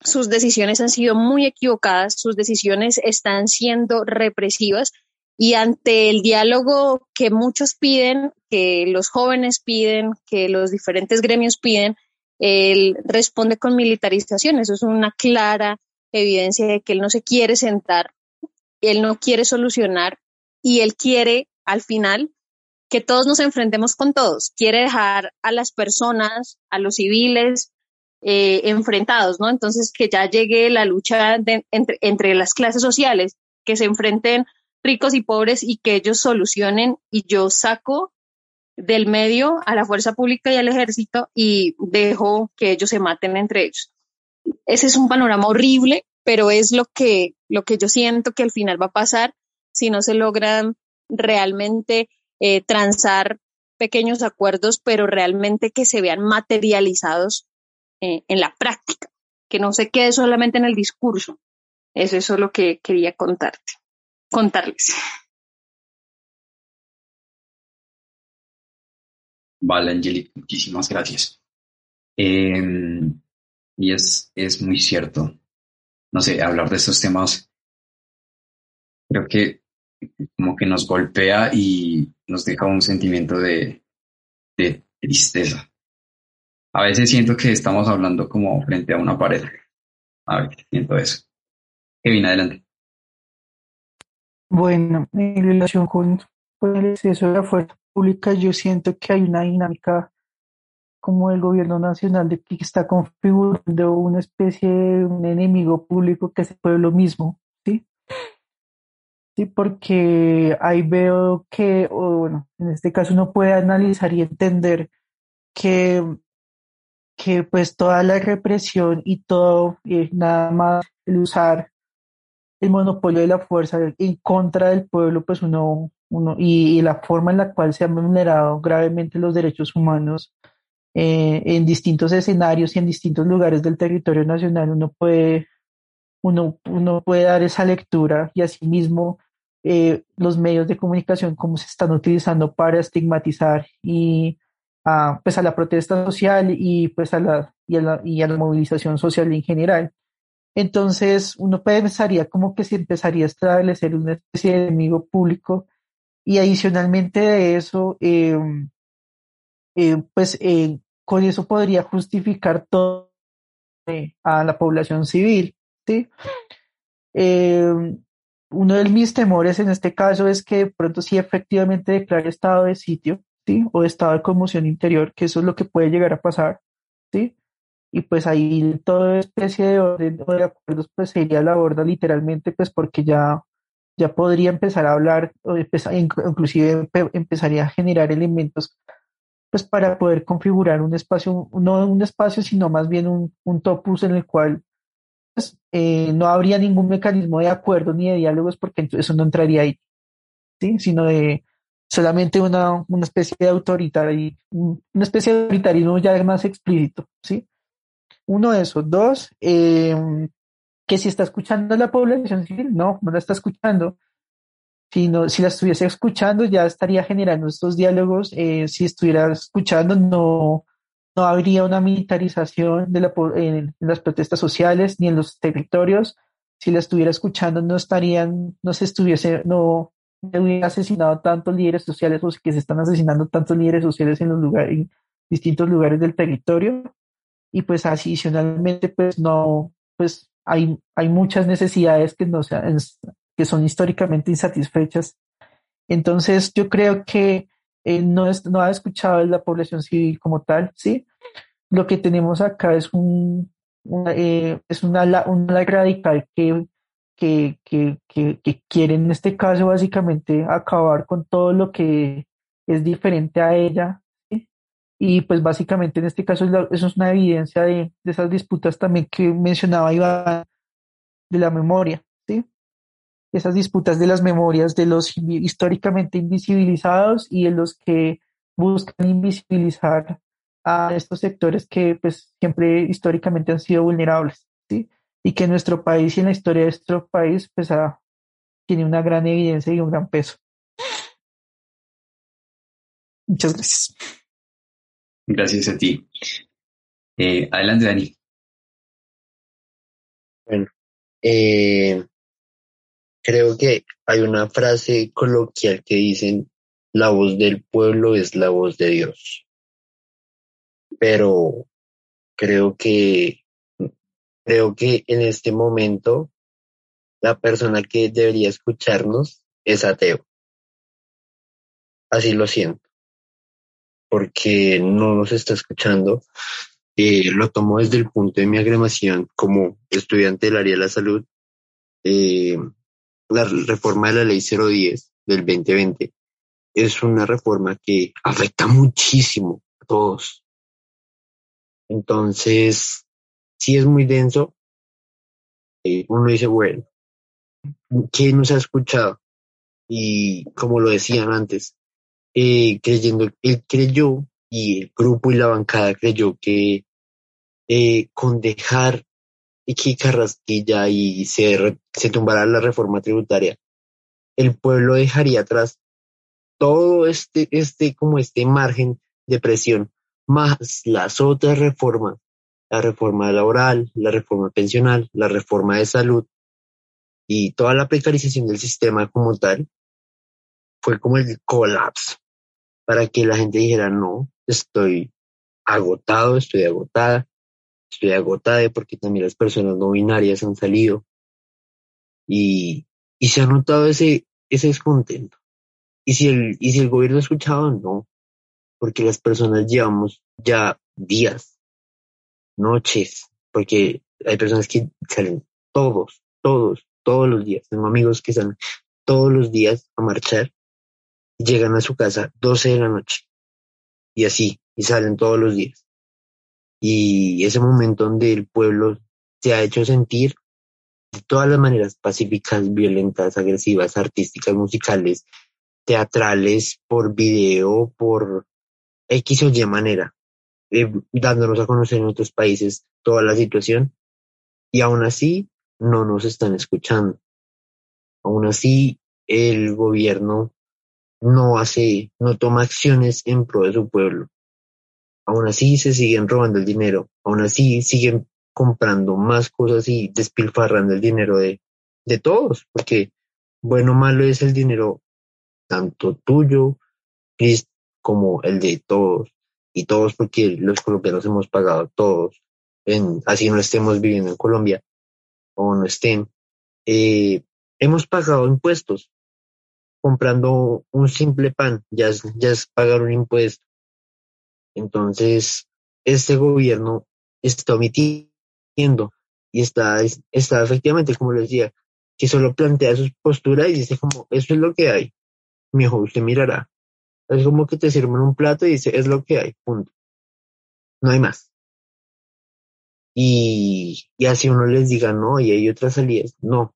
E: sus decisiones han sido muy equivocadas, sus decisiones están siendo represivas y ante el diálogo que muchos piden, que los jóvenes piden, que los diferentes gremios piden, él responde con militarización. Eso es una clara evidencia de que él no se quiere sentar, él no quiere solucionar y él quiere al final que todos nos enfrentemos con todos. Quiere dejar a las personas, a los civiles eh, enfrentados, ¿no? Entonces que ya llegue la lucha entre, entre las clases sociales, que se enfrenten ricos y pobres y que ellos solucionen y yo saco del medio a la fuerza pública y al ejército y dejo que ellos se maten entre ellos. Ese es un panorama horrible, pero es lo que, lo que yo siento que al final va a pasar si no se logran realmente eh, transar pequeños acuerdos, pero realmente que se vean materializados eh, en la práctica, que no se quede solamente en el discurso. Eso es lo que quería contarte, contarles.
A: Vale, Angelique, muchísimas gracias. Eh, y es, es muy cierto. No sé, hablar de estos temas creo que como que nos golpea y nos deja un sentimiento de, de tristeza. A veces siento que estamos hablando como frente a una pared. A ver, siento eso. Kevin, adelante.
D: Bueno, en relación con, con el exceso de la fuerza pública, yo siento que hay una dinámica como el gobierno nacional de que está configurando una especie de un enemigo público que es el pueblo mismo, ¿sí? Porque ahí veo que, o bueno, en este caso uno puede analizar y entender que, que pues toda la represión y todo, eh, nada más el usar el monopolio de la fuerza en contra del pueblo, pues uno, uno y, y la forma en la cual se han vulnerado gravemente los derechos humanos eh, en distintos escenarios y en distintos lugares del territorio nacional, uno puede, uno, uno puede dar esa lectura y asimismo eh, los medios de comunicación cómo se están utilizando para estigmatizar y a, pues a la protesta social y pues a la, y a la, y a la movilización social en general. Entonces, uno pensaría como que se empezaría a establecer una especie de enemigo público y adicionalmente de eso, eh, eh, pues eh, con eso podría justificar todo a la población civil, Eh, uno de mis temores en este caso es que de pronto sí efectivamente declare estado de sitio, ¿sí? O estado de conmoción interior, que eso es lo que puede llegar a pasar, ¿sí? Y pues ahí toda especie de orden o de acuerdos pues sería la borda literalmente pues porque ya, ya podría empezar a hablar o empezar, inclusive empezaría a generar elementos pues para poder configurar un espacio, no un espacio, sino más bien un, un topus en el cual eh, no habría ningún mecanismo de acuerdo ni de diálogos porque eso no entraría ahí. ¿sí? sino de solamente una, una especie de autoritarismo, una especie de autoritarismo ya más explícito, ¿sí? Uno de esos. Dos, eh, que si está escuchando la población civil, no, no la está escuchando. Si, no, si la estuviese escuchando, ya estaría generando estos diálogos. Eh, si estuviera escuchando, no, no habría una militarización de en, las protestas sociales ni en los territorios. Si la estuviera escuchando, no estarían, no se estuviese, no, hubiera asesinado tantos líderes sociales o que se están asesinando tantos líderes sociales en los lugares, distintos lugares del territorio. Y pues adicionalmente, pues no, pues hay, hay muchas necesidades que no sean, que son históricamente insatisfechas. Entonces, yo creo que eh, no, es, no ha escuchado la población civil como tal, ¿sí? Lo que tenemos acá es un, una, eh, es una, una radical que, que, que, que, quiere en este caso básicamente acabar con todo lo que es diferente a ella. Y pues básicamente en este caso eso es una evidencia de, de esas disputas también que mencionaba Iván de la memoria, ¿sí? Esas disputas de las memorias de los históricamente invisibilizados y de los que buscan invisibilizar a estos sectores que pues siempre históricamente han sido vulnerables, ¿sí? Y que en nuestro país y en la historia de nuestro país pues tiene una gran evidencia y un gran peso. Muchas gracias.
A: Gracias a ti. Eh, adelante, Dani.
F: Bueno, eh, creo que hay una frase coloquial que dicen, la voz del pueblo es la voz de Dios. Pero creo que, creo que en este momento la persona que debería escucharnos es ateo. Así lo siento. Porque no nos está escuchando. Eh, lo tomo desde el punto de mi agremación como estudiante del área de la salud. Eh, la reforma de la ley 010 del 2020 es una reforma que afecta muchísimo a todos. Entonces, si es muy denso. Eh, uno dice, bueno, ¿quién nos ha escuchado? Y como lo decían antes, creyendo, él creyó y el grupo y la bancada creyó que eh, con dejar que Carrasquilla y se, se tumbara la reforma tributaria, el pueblo dejaría atrás todo este, este, como este margen de presión, más las otras reformas, la reforma laboral, la reforma pensional, la reforma de salud y toda la precarización del sistema como tal, fue como el colapso para que la gente dijera, no, estoy agotado, estoy agotada, estoy agotada porque también las personas no binarias han salido y, y se ha notado ese, ese descontento. Y si el, y si el gobierno ha escuchado, no, porque las personas llevamos ya días, noches, porque hay personas que salen todos, todos, todos los días. Tengo amigos que salen todos los días a marchar llegan a su casa 12 de la noche y así, y salen todos los días. Y ese momento donde el pueblo se ha hecho sentir de todas las maneras pacíficas, violentas, agresivas, artísticas, musicales, teatrales, por video, por X o Y manera, eh, dándonos a conocer en otros países toda la situación. Y aún así no nos están escuchando. Aún así el gobierno no hace, no toma acciones en pro de su pueblo. Aún así se siguen robando el dinero, aún así siguen comprando más cosas y despilfarrando el dinero de, de todos, porque bueno o malo es el dinero tanto tuyo, Chris, como el de todos, y todos porque los colombianos hemos pagado todos, en, así no estemos viviendo en Colombia o no estén, eh, hemos pagado impuestos, comprando un simple pan, ya ya es pagar un impuesto. Entonces, este gobierno está omitiendo y está, está efectivamente, como les decía, que solo plantea sus posturas y dice como, eso es lo que hay. Mijo, usted mirará. Es como que te sirven un plato y dice, es lo que hay, punto. No hay más. Y, y así uno les diga, no, y hay otras salidas, no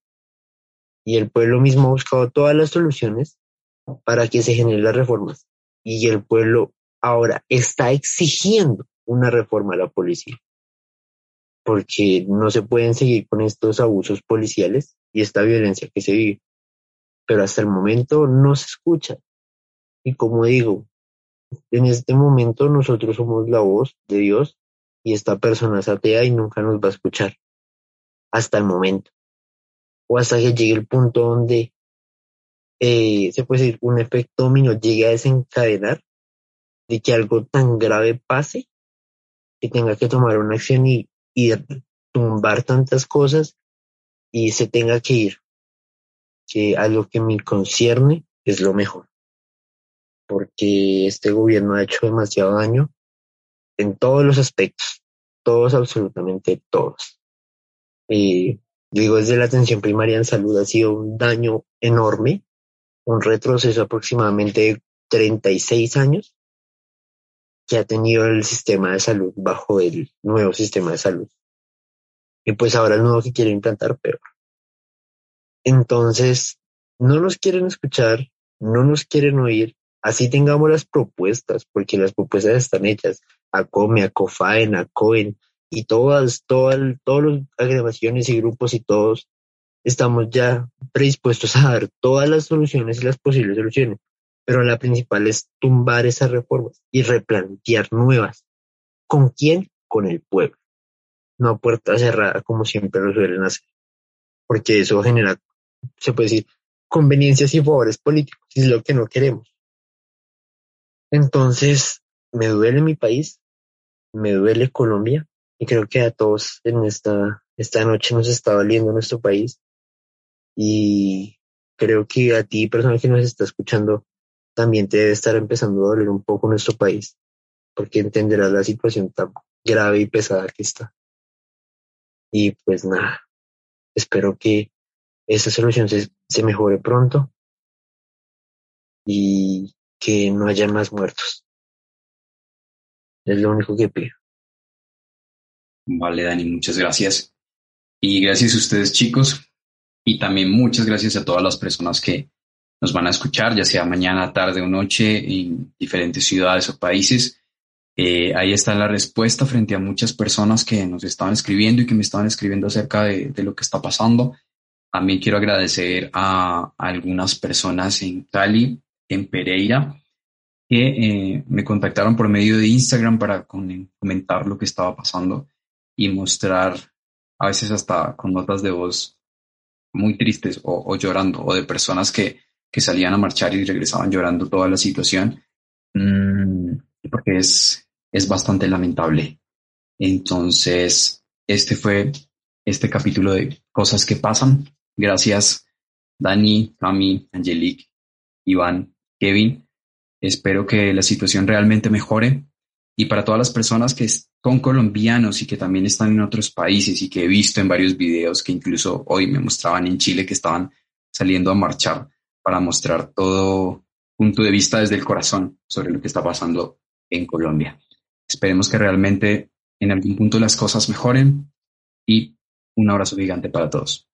F: y el pueblo mismo ha buscado todas las soluciones para que se generen las reformas. Y el pueblo ahora está exigiendo una reforma a la policía, porque no se pueden seguir con estos abusos policiales y esta violencia que se vive. Pero hasta el momento no se escucha. Y como digo, en este momento nosotros somos la voz de Dios y esta persona es atea y nunca nos va a escuchar. Hasta el momento. O hasta que llegue el punto donde eh, se puede decir un efecto dominó llegue a desencadenar de que algo tan grave pase que tenga que tomar una acción y, y tumbar tantas cosas y se tenga que ir. Que a lo que me concierne es lo mejor. Porque este gobierno ha hecho demasiado daño en todos los aspectos, todos, absolutamente todos. Y digo, desde la atención primaria en salud ha sido un daño enorme, un retroceso aproximadamente de 36 años que ha tenido el sistema de salud bajo el nuevo sistema de salud. Y pues ahora el nuevo que quiere implantar peor. Entonces, no nos quieren escuchar, no nos quieren oír, así tengamos las propuestas, porque las propuestas están hechas, a COME, a COFAEN, a COEN, y todas, todas, todos los agregaciones y grupos y todos estamos ya predispuestos a dar todas las soluciones y las posibles soluciones, pero la principal es tumbar esas reformas y replantear nuevas. ¿Con quién? Con el pueblo. No a puerta cerrada como siempre lo suelen hacer, porque eso genera, se puede decir, conveniencias y favores políticos, y es lo que no queremos. Entonces, me duele mi país, me duele Colombia y creo que a todos en esta, esta noche nos está doliendo nuestro país y creo que a ti, persona que nos está escuchando, también te debe estar empezando a doler un poco nuestro país porque entenderás la situación tan grave y pesada que está. Y pues nada, espero que esta solución se, se mejore pronto y que no haya más muertos. Es lo único que pido.
A: Vale, Dani, muchas gracias. Y gracias a ustedes, chicos. Y también muchas gracias a todas las personas que nos van a escuchar, ya sea mañana, tarde o noche, en diferentes ciudades o países. Eh, ahí está la respuesta frente a muchas personas que nos estaban escribiendo y que me estaban escribiendo acerca de, lo que está pasando. También quiero agradecer a, algunas personas en Cali, en Pereira, que eh, me contactaron por medio de Instagram para comentar lo que estaba pasando y mostrar a veces hasta con notas de voz muy tristes o, llorando o de personas que, que, salían a marchar y regresaban llorando toda la situación mm, porque es, es bastante lamentable. Entonces, este fue este capítulo de cosas que pasan. Gracias, Dani, Cami, Angelique, Iván, Kevin. Espero que la situación realmente mejore. Y para todas las personas que son colombianos y que también están en otros países y que he visto en varios videos que incluso hoy me mostraban en Chile que estaban saliendo a marchar para mostrar todo punto de vista desde el corazón sobre lo que está pasando en Colombia. Esperemos que realmente en algún punto las cosas mejoren y un abrazo gigante para todos.